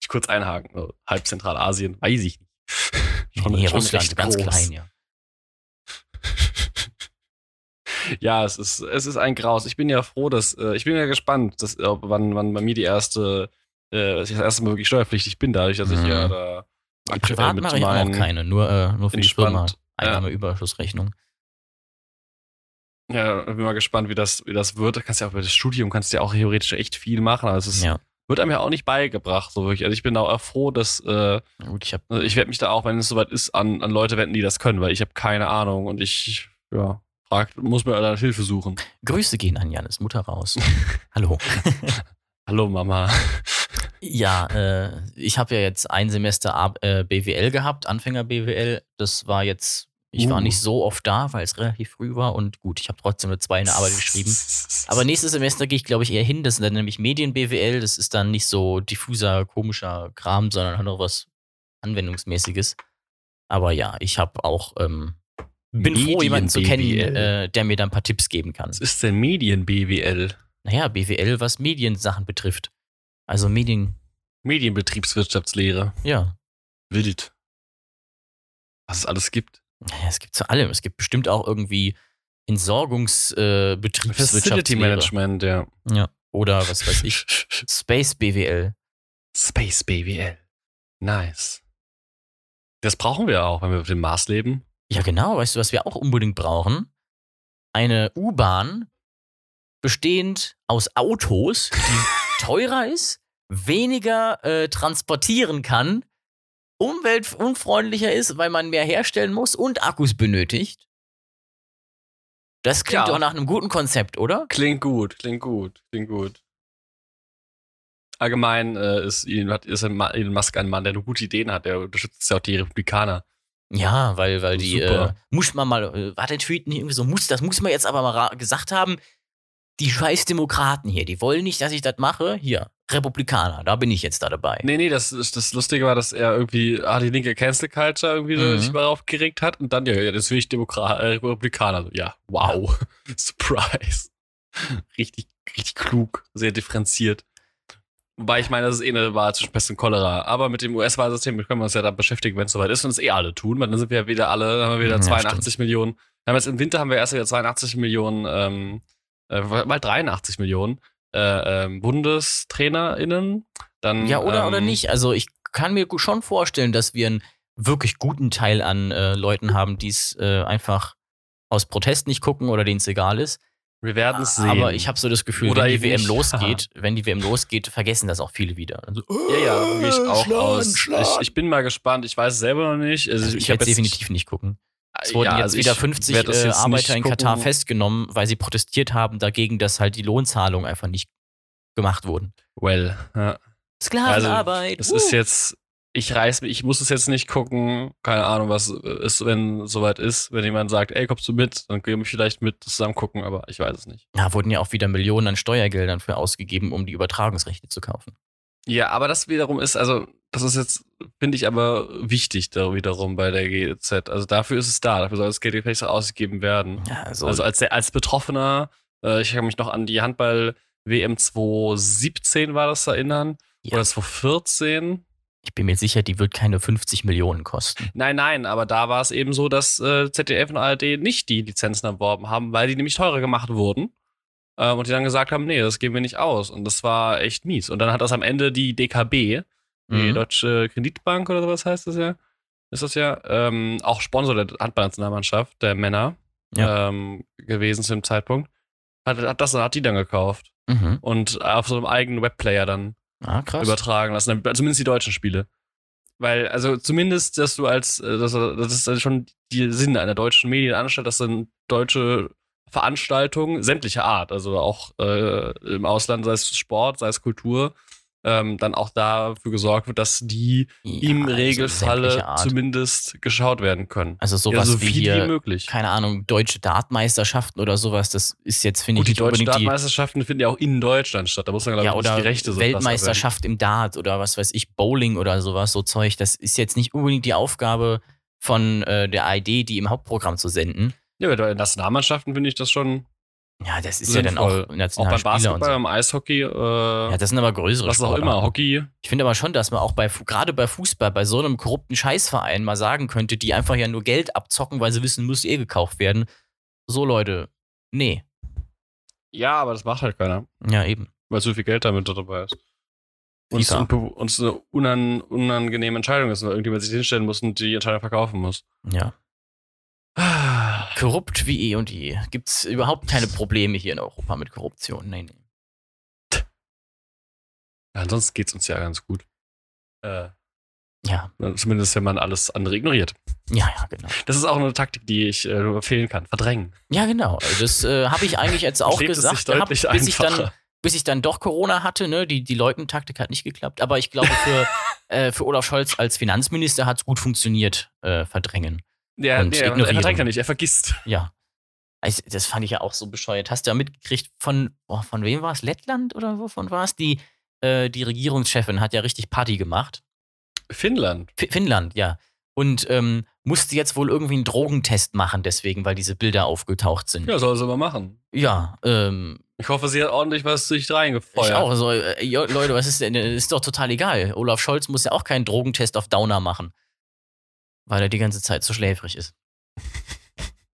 Ich kurz einhaken. So, halb Zentralasien, weiß ich nicht. Schon, nee, schon Russland ganz groß. klein, ja. ja, es ist, es ist ein Graus. Ich bin ja froh, dass, äh, ich bin ja gespannt, dass, ob, wann, wann bei mir die erste, äh, dass ich das erste Mal wirklich steuerpflichtig bin, dadurch, dass ich Mhm. ja da aktuell Privat mache ich auch keine, nur, äh, nur für die Firma. Einnahmeüberschussrechnung. Ja, bin mal gespannt, wie das, wie das wird. Da kannst du ja auch über das Studium kannst du ja auch theoretisch echt viel machen. Also es Ja. wird einem ja auch nicht beigebracht, so wirklich. Also ich bin auch froh, dass äh, Gut, ich also ich werde mich da auch, wenn es soweit ist, an, an Leute wenden, die das können, weil ich habe keine Ahnung und ich, ja, frag, muss mir dann Hilfe suchen. Grüße gehen an Janis Mutter raus. Hallo. Hallo Mama. Ja, äh, ich habe ja jetzt ein Semester A äh, BWL gehabt, Anfänger BWL. Das war jetzt, ich war Uh. nicht so oft da, weil es relativ früh war und gut, ich habe trotzdem eine 2 in der Arbeit geschrieben. Aber nächstes Semester gehe ich, glaube ich, eher hin. Das ist dann nämlich Medien-BWL. Das ist dann nicht so diffuser, komischer Kram, sondern hat noch was Anwendungsmäßiges. Aber ja, ich habe auch, ähm, bin froh, jemanden zu kennen, Medien-BWL. äh, der mir da ein paar Tipps geben kann. Was ist denn Medien-BWL? Naja, BWL, was Mediensachen betrifft. Also Medien, Medienbetriebswirtschaftslehre. ja. Wild. Was es alles gibt. Naja, es gibt zu allem. Es gibt bestimmt auch irgendwie Entsorgungs-, äh, Facility. Management, ja. Ja. Oder was weiß ich. Space BWL. Space BWL. Nice. Das brauchen wir auch, wenn wir auf dem Mars leben. Ja, genau. Weißt du, was wir auch unbedingt brauchen? Eine U-Bahn bestehend aus Autos, die teurer ist, weniger äh, transportieren kann, umweltunfreundlicher ist, weil man mehr herstellen muss und Akkus benötigt. Das klingt Ja. doch nach einem guten Konzept, oder? Klingt gut, klingt gut, klingt gut. Allgemein äh, ist, Elon, hat- ist Elon Musk ein Mann, der nur gute Ideen hat. Der unterstützt ja auch die Republikaner. Ja, weil, weil die, äh, muss man mal, war der Tweet nicht irgendwie so, muss, das muss man jetzt aber mal gesagt haben, die scheiß Demokraten hier, die wollen nicht, dass ich das mache. Hier, Republikaner, da bin ich jetzt da dabei. Nee, nee, das, ist- das Lustige war, dass er irgendwie ah, die linke Cancel Culture irgendwie so Mhm. sich mal aufgeregt hat und dann, ja, ja, das will ich Demokra äh, Republikaner. Ja, wow. Surprise. Richtig, richtig klug, sehr differenziert. Wobei ich meine, das ist eh eine Wahl zwischen Pest und Cholera. Aber mit dem US-Wahlsystem können wir uns ja dann beschäftigen, wenn es soweit ist und es eh alle tun, weil dann sind wir ja wieder alle, dann haben wir wieder Ja, 82 Millionen. Wir haben jetzt im Winter haben wir erst wieder 82 Millionen, ähm, äh, mal 83 Millionen äh, ähm, BundestrainerInnen. Dann, Ja, oder, ähm, oder nicht. Also ich kann mir schon vorstellen, dass wir einen wirklich guten Teil an äh, Leuten haben, die es äh, einfach aus Protest nicht gucken oder denen es egal ist. Wir werden es sehen. Aber ich habe so das Gefühl, Oder wenn die WM nicht. losgeht, wenn die WM losgeht, vergessen das auch viele wieder. Also, Ja, ja, gehe ich auch Schlagen, aus. schlagen. Ich, ich bin mal gespannt. Ich weiß es selber noch nicht. Also, Also ich hab werde definitiv nicht gucken. Es wurden ja, jetzt also wieder ich 50 werd das äh, jetzt Arbeiter in Katar gucken. festgenommen, weil sie protestiert haben dagegen, dass halt die Lohnzahlungen einfach nicht gemacht wurden. Well, ja. Sklavenarbeit. Es uh. ist jetzt, ich reiß mich, ich muss es jetzt nicht gucken. Keine Ahnung, was ist, wenn es soweit ist. Wenn jemand sagt, ey, kommst du mit, dann können wir vielleicht mit zusammen gucken, aber ich weiß es nicht. Ja, wurden ja auch wieder Millionen an Steuergeldern für ausgegeben, um die Übertragungsrechte zu kaufen. Ja, aber das wiederum ist, also, das ist jetzt, finde ich aber wichtig da wiederum bei der GEZ. Also dafür ist es da, dafür soll das Geld vielleicht auch ausgegeben werden. Ja, also, Also als, als Betroffener, äh, ich kann mich noch an die Handball-WM 2017 war das erinnern. Ja. Oder 2014. ich bin mir sicher, die wird keine 50 Millionen kosten. Nein, nein, aber da war es eben so, dass äh, ZDF und ARD nicht die Lizenzen erworben haben, weil die nämlich teurer gemacht wurden. Ähm, und die dann gesagt haben, nee, das geben wir nicht aus. Und das war echt mies. Und dann hat das am Ende die DKB, die Mhm. Deutsche Kreditbank oder sowas heißt das ja, ist das ja, ähm, auch Sponsor der Handballnationalmannschaft, der Männer, Ja. ähm, gewesen zu dem Zeitpunkt. Hat, hat das hat die dann gekauft Mhm. und auf so einem eigenen Webplayer dann Ah, übertragen lassen, zumindest die deutschen Spiele. Weil, also zumindest, dass du als, äh, das, ist also schon die Sinn einer deutschen Medienanstalt, dass dann deutsche Veranstaltungen sämtlicher Art, also auch äh, im Ausland, sei es Sport, sei es Kultur, ähm, dann auch dafür gesorgt wird, dass die Ja, im also Regelfalle Art. zumindest geschaut werden können. Also Ja, sowas so wie viel wie hier, möglich. keine Ahnung, deutsche Dartmeisterschaften oder sowas, das ist jetzt, finde ich, die nicht deutschen die, Dartmeisterschaften finden ja auch in Deutschland statt. Da muss man, glaube ich, ja, oder die Rechte so Weltmeisterschaft im Dart oder was weiß ich, Bowling oder sowas, so Zeug. Das ist jetzt nicht unbedingt die Aufgabe von äh, der ID, die im Hauptprogramm zu senden. Ja, bei den Nationalmannschaften finde ich das schon Ja, das ist ja dann Sinnvoll. auch Auch nationale beim Basketball, so. beim Eishockey, äh, Ja, das sind aber größere was auch Sportarten. immer, Hockey. Ich finde aber schon, dass man auch bei, gerade bei Fußball, bei so einem korrupten Scheißverein mal sagen könnte, die einfach ja nur Geld abzocken, weil sie wissen, muss eh gekauft werden. So Leute, nee. Ja, aber das macht halt keiner, Ja, eben. weil so viel Geld damit dabei ist. Und es eine unan, unangenehme Entscheidung ist, weil irgendjemand sich hinstellen muss und die Entscheidung verkaufen muss. Ja. Korrupt wie eh und je. Gibt's überhaupt keine Probleme hier in Europa mit Korruption. Nee, nee. ansonsten geht's uns ja ganz gut. Äh, Ja, zumindest, wenn man alles andere ignoriert. ja, ja, genau. Das ist auch eine Taktik, die ich äh, nur empfehlen kann. Verdrängen. Ja, genau. Das äh, habe ich eigentlich jetzt auch es gesagt deutlich bis ich, dann, bis ich dann doch Corona hatte. Ne? Die, die Leugnen-Taktik hat nicht geklappt. Aber ich glaube, für, äh, für Olaf Scholz als Finanzminister hat es gut funktioniert, äh, verdrängen. Ja, und nee, er ignorieren. verdrängt ja nicht, er vergisst. Ja. Also, das fand ich ja auch so bescheuert. Hast du ja mitgekriegt von, oh, von wem war es? Lettland oder wovon war es? Die, äh, die Regierungschefin hat ja richtig Party gemacht. Finnland. F Finnland, ja. Und ähm, musste jetzt wohl irgendwie einen Drogentest machen, deswegen, weil diese Bilder aufgetaucht sind. Ja, soll sie mal machen. Ja, ähm, Ich hoffe, sie hat ordentlich was sich reingefeuert. ich auch. So, äh, Leute, was ist denn? Ist doch total egal. Olaf Scholz muss ja auch keinen Drogentest auf Downer machen. Weil er die ganze Zeit so schläfrig ist.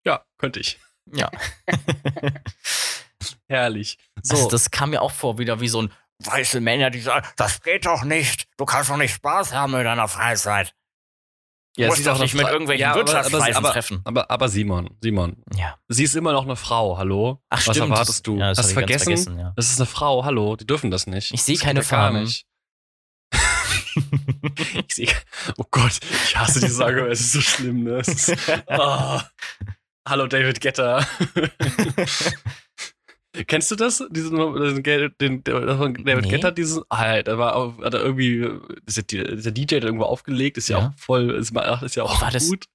Ja, könnte ich. Ja. Herrlich. So. So, Das, kam mir auch vor, wieder wie so ein weiße Männer, die sagen, das geht doch nicht. Du kannst doch nicht Spaß haben mit deiner Freizeit. Du ja, musst sie doch nicht mit irgendwelchen ja, Wirtschaftsweisen aber, aber, treffen. aber, aber Simon, Simon, Ja. sie ist immer noch eine Frau, hallo? Ach, Was stimmt. erwartest du? Ja, das Hast du vergessen? vergessen ja. Das ist eine Frau, hallo, die dürfen das nicht. Ich sehe keine Farben. nicht. Ich sehe, oh Gott, ich hasse dieses Argument, es ist so schlimm, ne? Ist, oh. Hallo David Getter. Kennst du das? Diesen, den, den, von David Nee. Getter, diesen, ah, da war auf, hat er irgendwie, ist der, der DJ hat irgendwo aufgelegt, ist ja, Ja. auch voll, ist, ist ja auch Oh, war das- gut.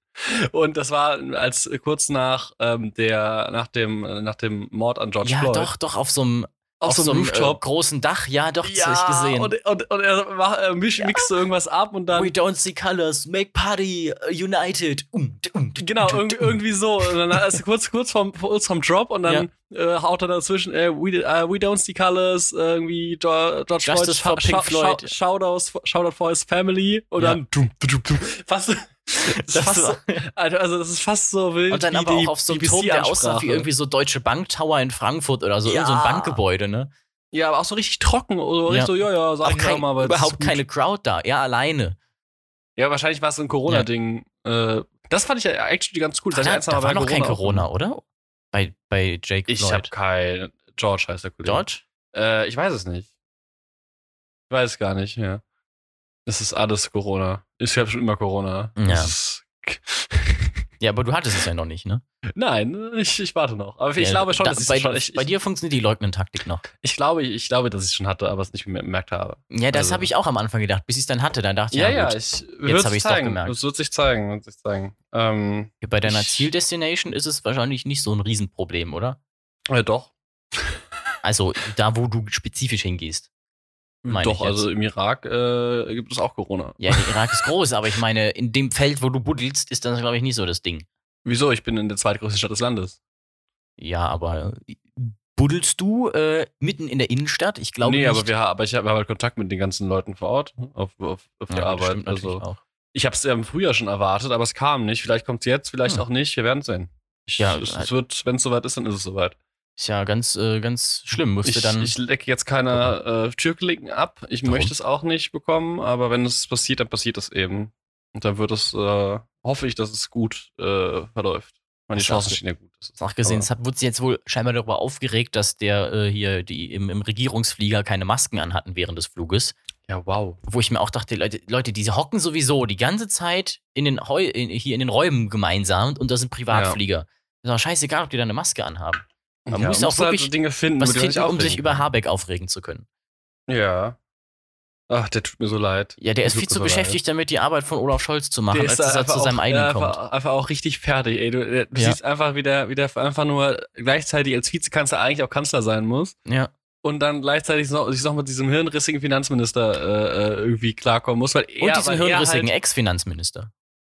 Und das war als kurz nach ähm, der, nach dem, nach dem Mord an George Ja, Floyd. doch, doch, auf so einem, auf, so einem Äh, Rooftop. großen Dach. Ja, doch, das ja, hab ich gesehen. Und, und, und er mach, äh, misch, mixt so irgendwas ab und dann. We don't see colors, make party, uh, united. Um, um, Genau, um, irgendwie, so. Und dann ist kurz, kurz vom, kurz vom Drop und dann äh, haut er dazwischen, äh, we, äh, we don't see colors, irgendwie George, Justice for Pink Floyd. Shou- Shoutouts, Shoutout for his family und Ja. dann dum, dum, dum, fast, das ist Das fast so, also das ist fast so wild Und dann aber die auch auf so einem Turm, der aussah wie irgendwie so Deutsche Bank Tower in Frankfurt oder so, irgend so ein Ja. Bankgebäude, ne? Ja, aber auch so richtig trocken, oder Ja. so, ja, ja, sag Auch kein, mal, aber überhaupt keine Crowd da, er alleine. Ja, wahrscheinlich war es ein Corona-Ding. Äh, das fand ich ja actually ganz cool. Da, da, da war noch kein auch- Corona, oder? Bei, bei Jake Ich habe Floyd. kein. George heißt der Kollege. George? Äh, ich weiß es nicht. Ich weiß es gar nicht, ja. Es ist alles Corona. Ich habe schon immer Corona. Ja. Ja, aber du hattest es ja noch nicht, ne? Nein, ich, ich warte noch. Aber ich Ja, glaube schon, da, dass ich bei, schon. Ich, bei ich, dir funktioniert die Leugnen-Taktik noch. ich, glaube, ich glaube, dass ich es schon hatte, aber es nicht mehr bemerkt habe. Ja, das Also- habe ich auch am Anfang gedacht, bis ich es dann hatte. Dann dachte ich, Ja, ja, ja, gut. ich Jetzt würde hab es doch gemerkt. Es wird sich zeigen, wird sich zeigen. Ähm, Bei deiner ich- Zieldestination ist es wahrscheinlich nicht so ein Riesenproblem, oder? äh, doch. Also da, wo du spezifisch hingehst. Doch, also im Irak äh, gibt es auch Corona. Ja, der Irak ist groß, aber ich meine, in dem Feld, wo du buddelst, ist das, glaube ich, nicht so das Ding. Wieso? Ich bin in der zweitgrößten Stadt des Landes. Ja, aber äh, buddelst du äh, mitten in der Innenstadt? Ich glaube nee, nicht. aber wir, aber ich habe halt Kontakt mit den ganzen Leuten vor Ort auf, auf, auf ja, der Arbeit. Also auch. ich habe es ja im Frühjahr schon erwartet, aber es kam nicht. Vielleicht kommt es jetzt, vielleicht Hm. auch nicht. Wir werden sehen. Ich, Ja, es, halt- es wird, wenn es soweit ist, dann ist es soweit. Ist ja ganz, äh, ganz schlimm. Musste Ich, dann. ich lecke jetzt keine äh, Türklinken ab. Ich Warum? möchte es auch nicht bekommen, aber wenn es passiert, dann passiert es eben. Und dann wird es, äh, hoffe ich, dass es gut äh, verläuft. Meine Das Chancen stehen ja gut. Das ist- Nachgesehen, es hat, wurde sie jetzt wohl scheinbar darüber aufgeregt, dass der äh, hier die im, im Regierungsflieger keine Masken anhatten während des Fluges. Ja, wow. Wo ich mir auch dachte, Leute, Leute, die hocken sowieso die ganze Zeit in den Heu, in, hier in den Räumen gemeinsam und das sind Privatflieger. Ist doch scheißegal, ob die da eine Maske anhaben. Man muss auch halt wirklich so Dinge finden, Was finden, um sich über. Habeck aufregen zu können. Ja. Ach, der tut mir so leid. Ja, der ist viel zu so beschäftigt damit, die Arbeit von Olaf Scholz zu machen, Der als er zu auch, seinem eigenen ja, kommt. einfach, einfach auch richtig fertig, ey. Du, du Ja. siehst einfach, wie der, wie der einfach nur gleichzeitig als Vizekanzler eigentlich auch Kanzler sein muss Ja. und dann gleichzeitig noch, sich noch mit diesem hirnrissigen Finanzminister äh, äh, irgendwie klarkommen muss, weil er, Und diesen weil er hirnrissigen halt, Ex-Finanzminister.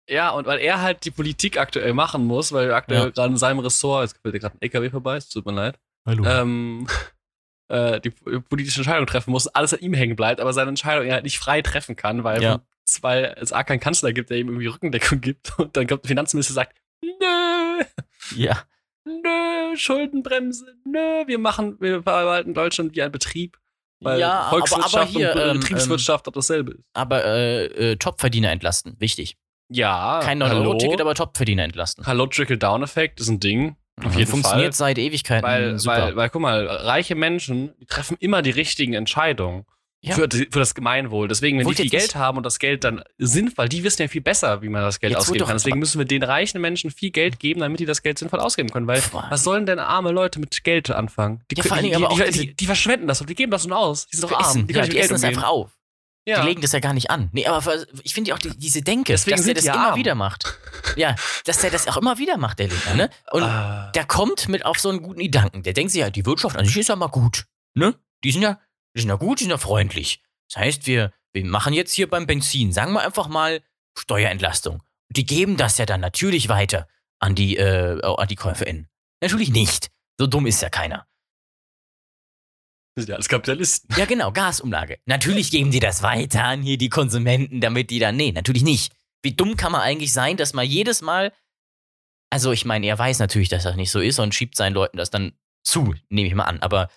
Ja, und weil er halt die Politik aktuell machen muss, weil aktuell Ja. gerade in seinem Ressort, jetzt fällt dir gerade ein LKW vorbei, es tut mir leid, Hallo. ähm, äh, die politische Entscheidung treffen muss, alles an ihm hängen bleibt, aber seine Entscheidung er halt nicht frei treffen kann, weil, Ja. weil es A keinen Kanzler gibt, der ihm irgendwie Rückendeckung gibt und dann kommt der Finanzminister und sagt, nö, ja. nö, Schuldenbremse, nö, wir machen, wir verwalten Deutschland wie ein Betrieb. Weil Ja, aber- Volkswirtschaft aber hier, und ähm, Betriebswirtschaft doch dasselbe ist. Aber äh, äh, Topverdiener entlasten. Wichtig. Ja, Kein hallo, 9-Euro-Ticket, aber Topverdiener entlasten. hallo Trickle-Down-Effekt ist ein Ding. Auf jeden Funktioniert Fall. seit Ewigkeiten. Weil, super. weil, weil, guck mal, reiche Menschen, die treffen immer die richtigen Entscheidungen. Ja. Für, für das Gemeinwohl. Deswegen, wenn Wollt die viel Geld haben und das Geld dann sinnvoll, die wissen ja viel besser, wie man das Geld Jetzt ausgeben kann. Deswegen müssen wir den reichen Menschen viel Geld geben, damit die das Geld sinnvoll ausgeben können. Weil Pff, was sollen denn arme Leute mit Geld anfangen? Die, Ja, können- die, die, die, verschwenden das und die geben das nur aus. Die sind doch arm. Essen. Die Ja, die essen das einfach auf. Ja. Die legen das ja gar nicht an. Nee, aber ich finde ja auch die, diese Denke, Deswegen dass der das immer arm. wieder macht. Ja, dass der das auch immer wieder macht, der Lindner, ne? Und Ah. der kommt mit auf so einen guten Gedanken. Der denkt sich ja, die Wirtschaft an sich ist ja mal gut, ne? Die sind ja, die sind ja gut, die sind ja freundlich. Das heißt, wir, wir machen jetzt hier beim Benzin, sagen wir einfach mal Steuerentlastung. Die geben das ja dann natürlich weiter an die, äh, an die KfN. Natürlich nicht. So dumm ist ja keiner. Das sind ja alles Kapitalisten. Ja, genau, Gasumlage. Natürlich geben die das weiter an hier die Konsumenten, damit die dann. Nee, natürlich nicht. Wie dumm kann man eigentlich sein, dass man jedes Mal. Also, ich meine, er weiß natürlich, dass das nicht so ist und schiebt seinen Leuten das dann zu, nehme ich mal an. Aber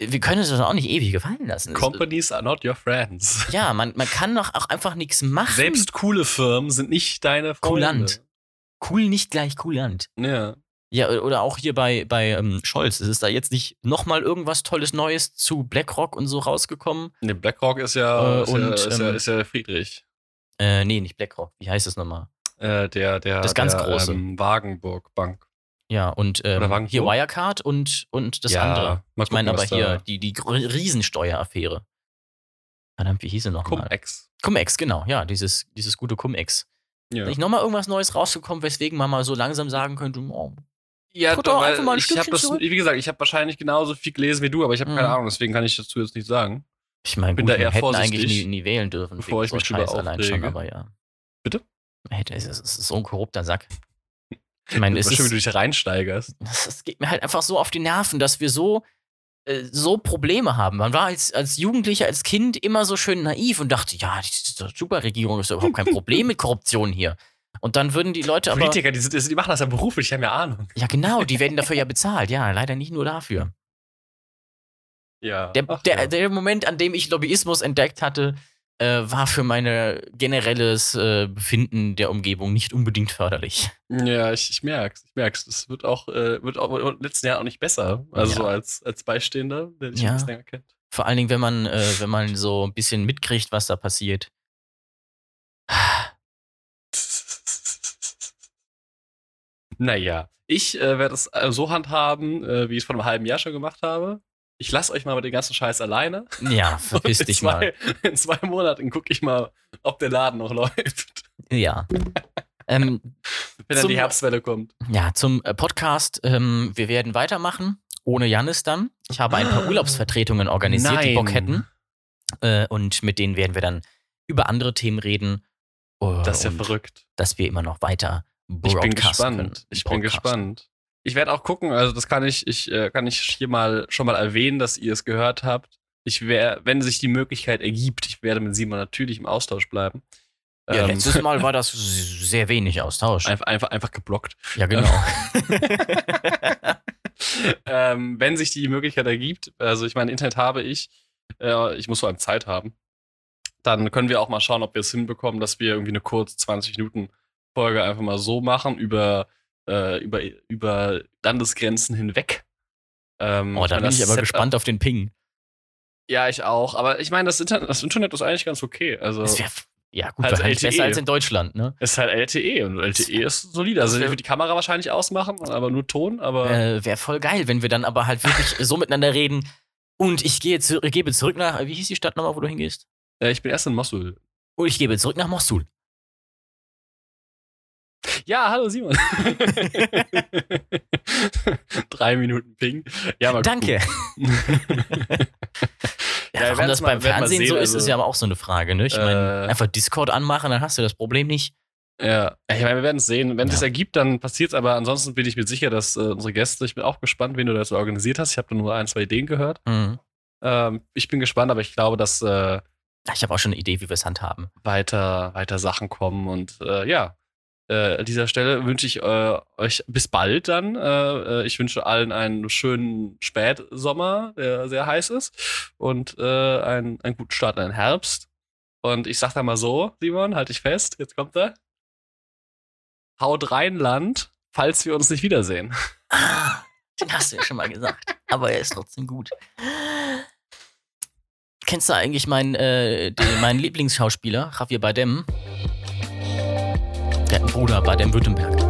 wir können es doch auch nicht ewig gefallen lassen. Es- Companies are not your friends. Ja, man, man kann doch auch einfach nichts machen. Selbst coole Firmen sind nicht deine Freunde. Kulant. Cool nicht gleich kulant. Ja. Ja, oder auch hier bei, bei ähm, Scholz. Ist da jetzt nicht nochmal irgendwas Tolles Neues zu BlackRock und so rausgekommen? Ne, BlackRock ist ja, Äh, ist, ja, und, ist, ja, ähm, ist ja Friedrich. Äh, nee, nicht BlackRock. Wie heißt es nochmal? Äh, der, der, Das ganz der, Große. Ähm, Wagenburg Bank. Ja, und ähm, hier Wirecard und, und das ja, andere. Ich meine aber hier die, die Riesensteueraffäre. Verdammt, wie hieß sie nochmal? Cum-Ex. Cum-Ex, genau. Ja, dieses, dieses gute Cum-Ex. Ja. Nicht nochmal irgendwas Neues rausgekommen, weswegen man mal so langsam sagen könnte, oh, Ja, Tritt doch einfach mal ein ich habe Stückchen das, zurück. wie gesagt, ich habe wahrscheinlich genauso viel gelesen wie du, aber ich habe keine Mhm. Ahnung, deswegen kann ich dazu jetzt nicht sagen. ich meine, Bin gut, da wir eher hätten vorsichtig, eigentlich nie, nie wählen dürfen. bevor ich so mich Scheiß allein schon, aber ja. Bitte? Hätte, es ist, es ist so ein korrupter Sack. Ich meine, es Schön, wie ist, du dich reinsteigerst. das, das geht mir halt einfach so auf die Nerven, dass wir so, äh, so Probleme haben. Man war als, als Jugendlicher, als Kind immer so schön naiv und dachte, ja, die ist doch super Regierung, ist doch überhaupt kein Problem mit Korruption hier. Und dann würden die Leute aber. Politiker, die, die machen das ja beruflich, die haben ja Ahnung. Ja, genau, die werden dafür ja bezahlt. Ja, leider nicht nur dafür. Ja. Der, Ach, der, ja. der Moment, an dem ich Lobbyismus entdeckt hatte, äh, war für mein generelles äh, Befinden der Umgebung nicht unbedingt förderlich. Ja, ich, ich merk's, ich merk's. Das wird auch, äh, wird auch im letzten Jahr auch nicht besser. Also Ja. so als, als Beistehender, der dich Ja. ein bisschen länger kennt. Vor allen Dingen, wenn man, äh, wenn man so ein bisschen mitkriegt, was da passiert. Naja, ich äh, werde es äh, so handhaben, äh, wie ich es vor einem halben Jahr schon gemacht habe. Ich lasse euch mal mit dem ganzen Scheiß alleine. Ja, verpiss dich zwei, mal. In zwei Monaten gucke ich mal, ob der Laden noch läuft. Ja. Ähm, Wenn dann Zum- die Herbstwelle kommt. ja, zum äh, Podcast. Ähm, wir werden weitermachen. Ohne Janis dann. Ich habe ein paar Urlaubsvertretungen organisiert, die Bock Nein. hätten. Äh, und mit denen werden wir dann über andere Themen reden. Äh, Das ist ja verrückt. dass wir immer noch weiter Ich bin gespannt. Ich bin gespannt. Ich werde auch gucken, also das kann ich, ich äh, kann ich hier mal schon mal erwähnen, dass ihr es gehört habt. Ich wär, wenn sich die Möglichkeit ergibt, ich werde mit Simon natürlich im Austausch bleiben. Ja, Ähm, letztes Mal war das sehr wenig Austausch. einfach, einfach, einfach geblockt. Ja, genau. ähm, wenn sich die Möglichkeit ergibt, also ich meine, Internet habe ich, äh, ich muss vor allem Zeit haben, dann können wir auch mal schauen, ob wir es hinbekommen, dass wir irgendwie eine kurz 20 Minuten Folge einfach mal so machen über, äh, über, über Landesgrenzen hinweg. Ähm, oh, da bin ich aber Setup gespannt auf den Ping. Ja, ich auch. Aber ich meine, das, Internet, das Internet ist eigentlich ganz okay. Also, wär, ja, gut, halt wahrscheinlich LTE. besser als in Deutschland, ne? Es ist halt LTE und LTE ist solide. Also, ich würde die Kamera wahrscheinlich ausmachen, aber nur Ton, aber. Äh, Wäre voll geil, wenn wir dann aber halt wirklich so miteinander reden. Und ich gehe zu, gebe zurück nach, wie hieß die Stadt nochmal, wo du hingehst? Äh, ich bin erst in Mosul. Und ich gebe zurück nach Mosul. Ja, hallo Simon. Drei Minuten Ping. Ja, mal Danke. ja, ja warum das mal, beim Fernsehen sehen, so ist, also, ist ja aber auch so eine Frage. Ne? Ich äh, meine, einfach Discord anmachen, dann hast du das Problem nicht. Ja, ich meine, wir werden es sehen. Wenn es ja. ergibt, dann passiert es. Aber ansonsten bin ich mir sicher, dass äh, unsere Gäste, ich bin auch gespannt, wen du das organisiert hast. Ich habe nur ein, zwei Ideen gehört. Mhm. Ähm, ich bin gespannt, aber ich glaube, dass äh, ich habe auch schon eine Idee, wie wir es handhaben. Weiter, weiter Sachen kommen und äh, ja, äh, an dieser Stelle wünsche ich äh, euch bis bald dann. Äh, äh, ich wünsche allen einen schönen Spätsommer, der sehr heiß ist. Und äh, einen, einen guten Start in den Herbst. Und ich sag da mal so, Simon, halt dich fest, jetzt kommt er. Haut rein, Land, falls wir uns nicht wiedersehen. Ah, den hast du ja schon mal gesagt. Aber er ist trotzdem gut. Kennst du eigentlich meinen, äh, den, meinen Lieblingsschauspieler, Javier Bardem? Der hat einen Bruder, Baden-Württemberg.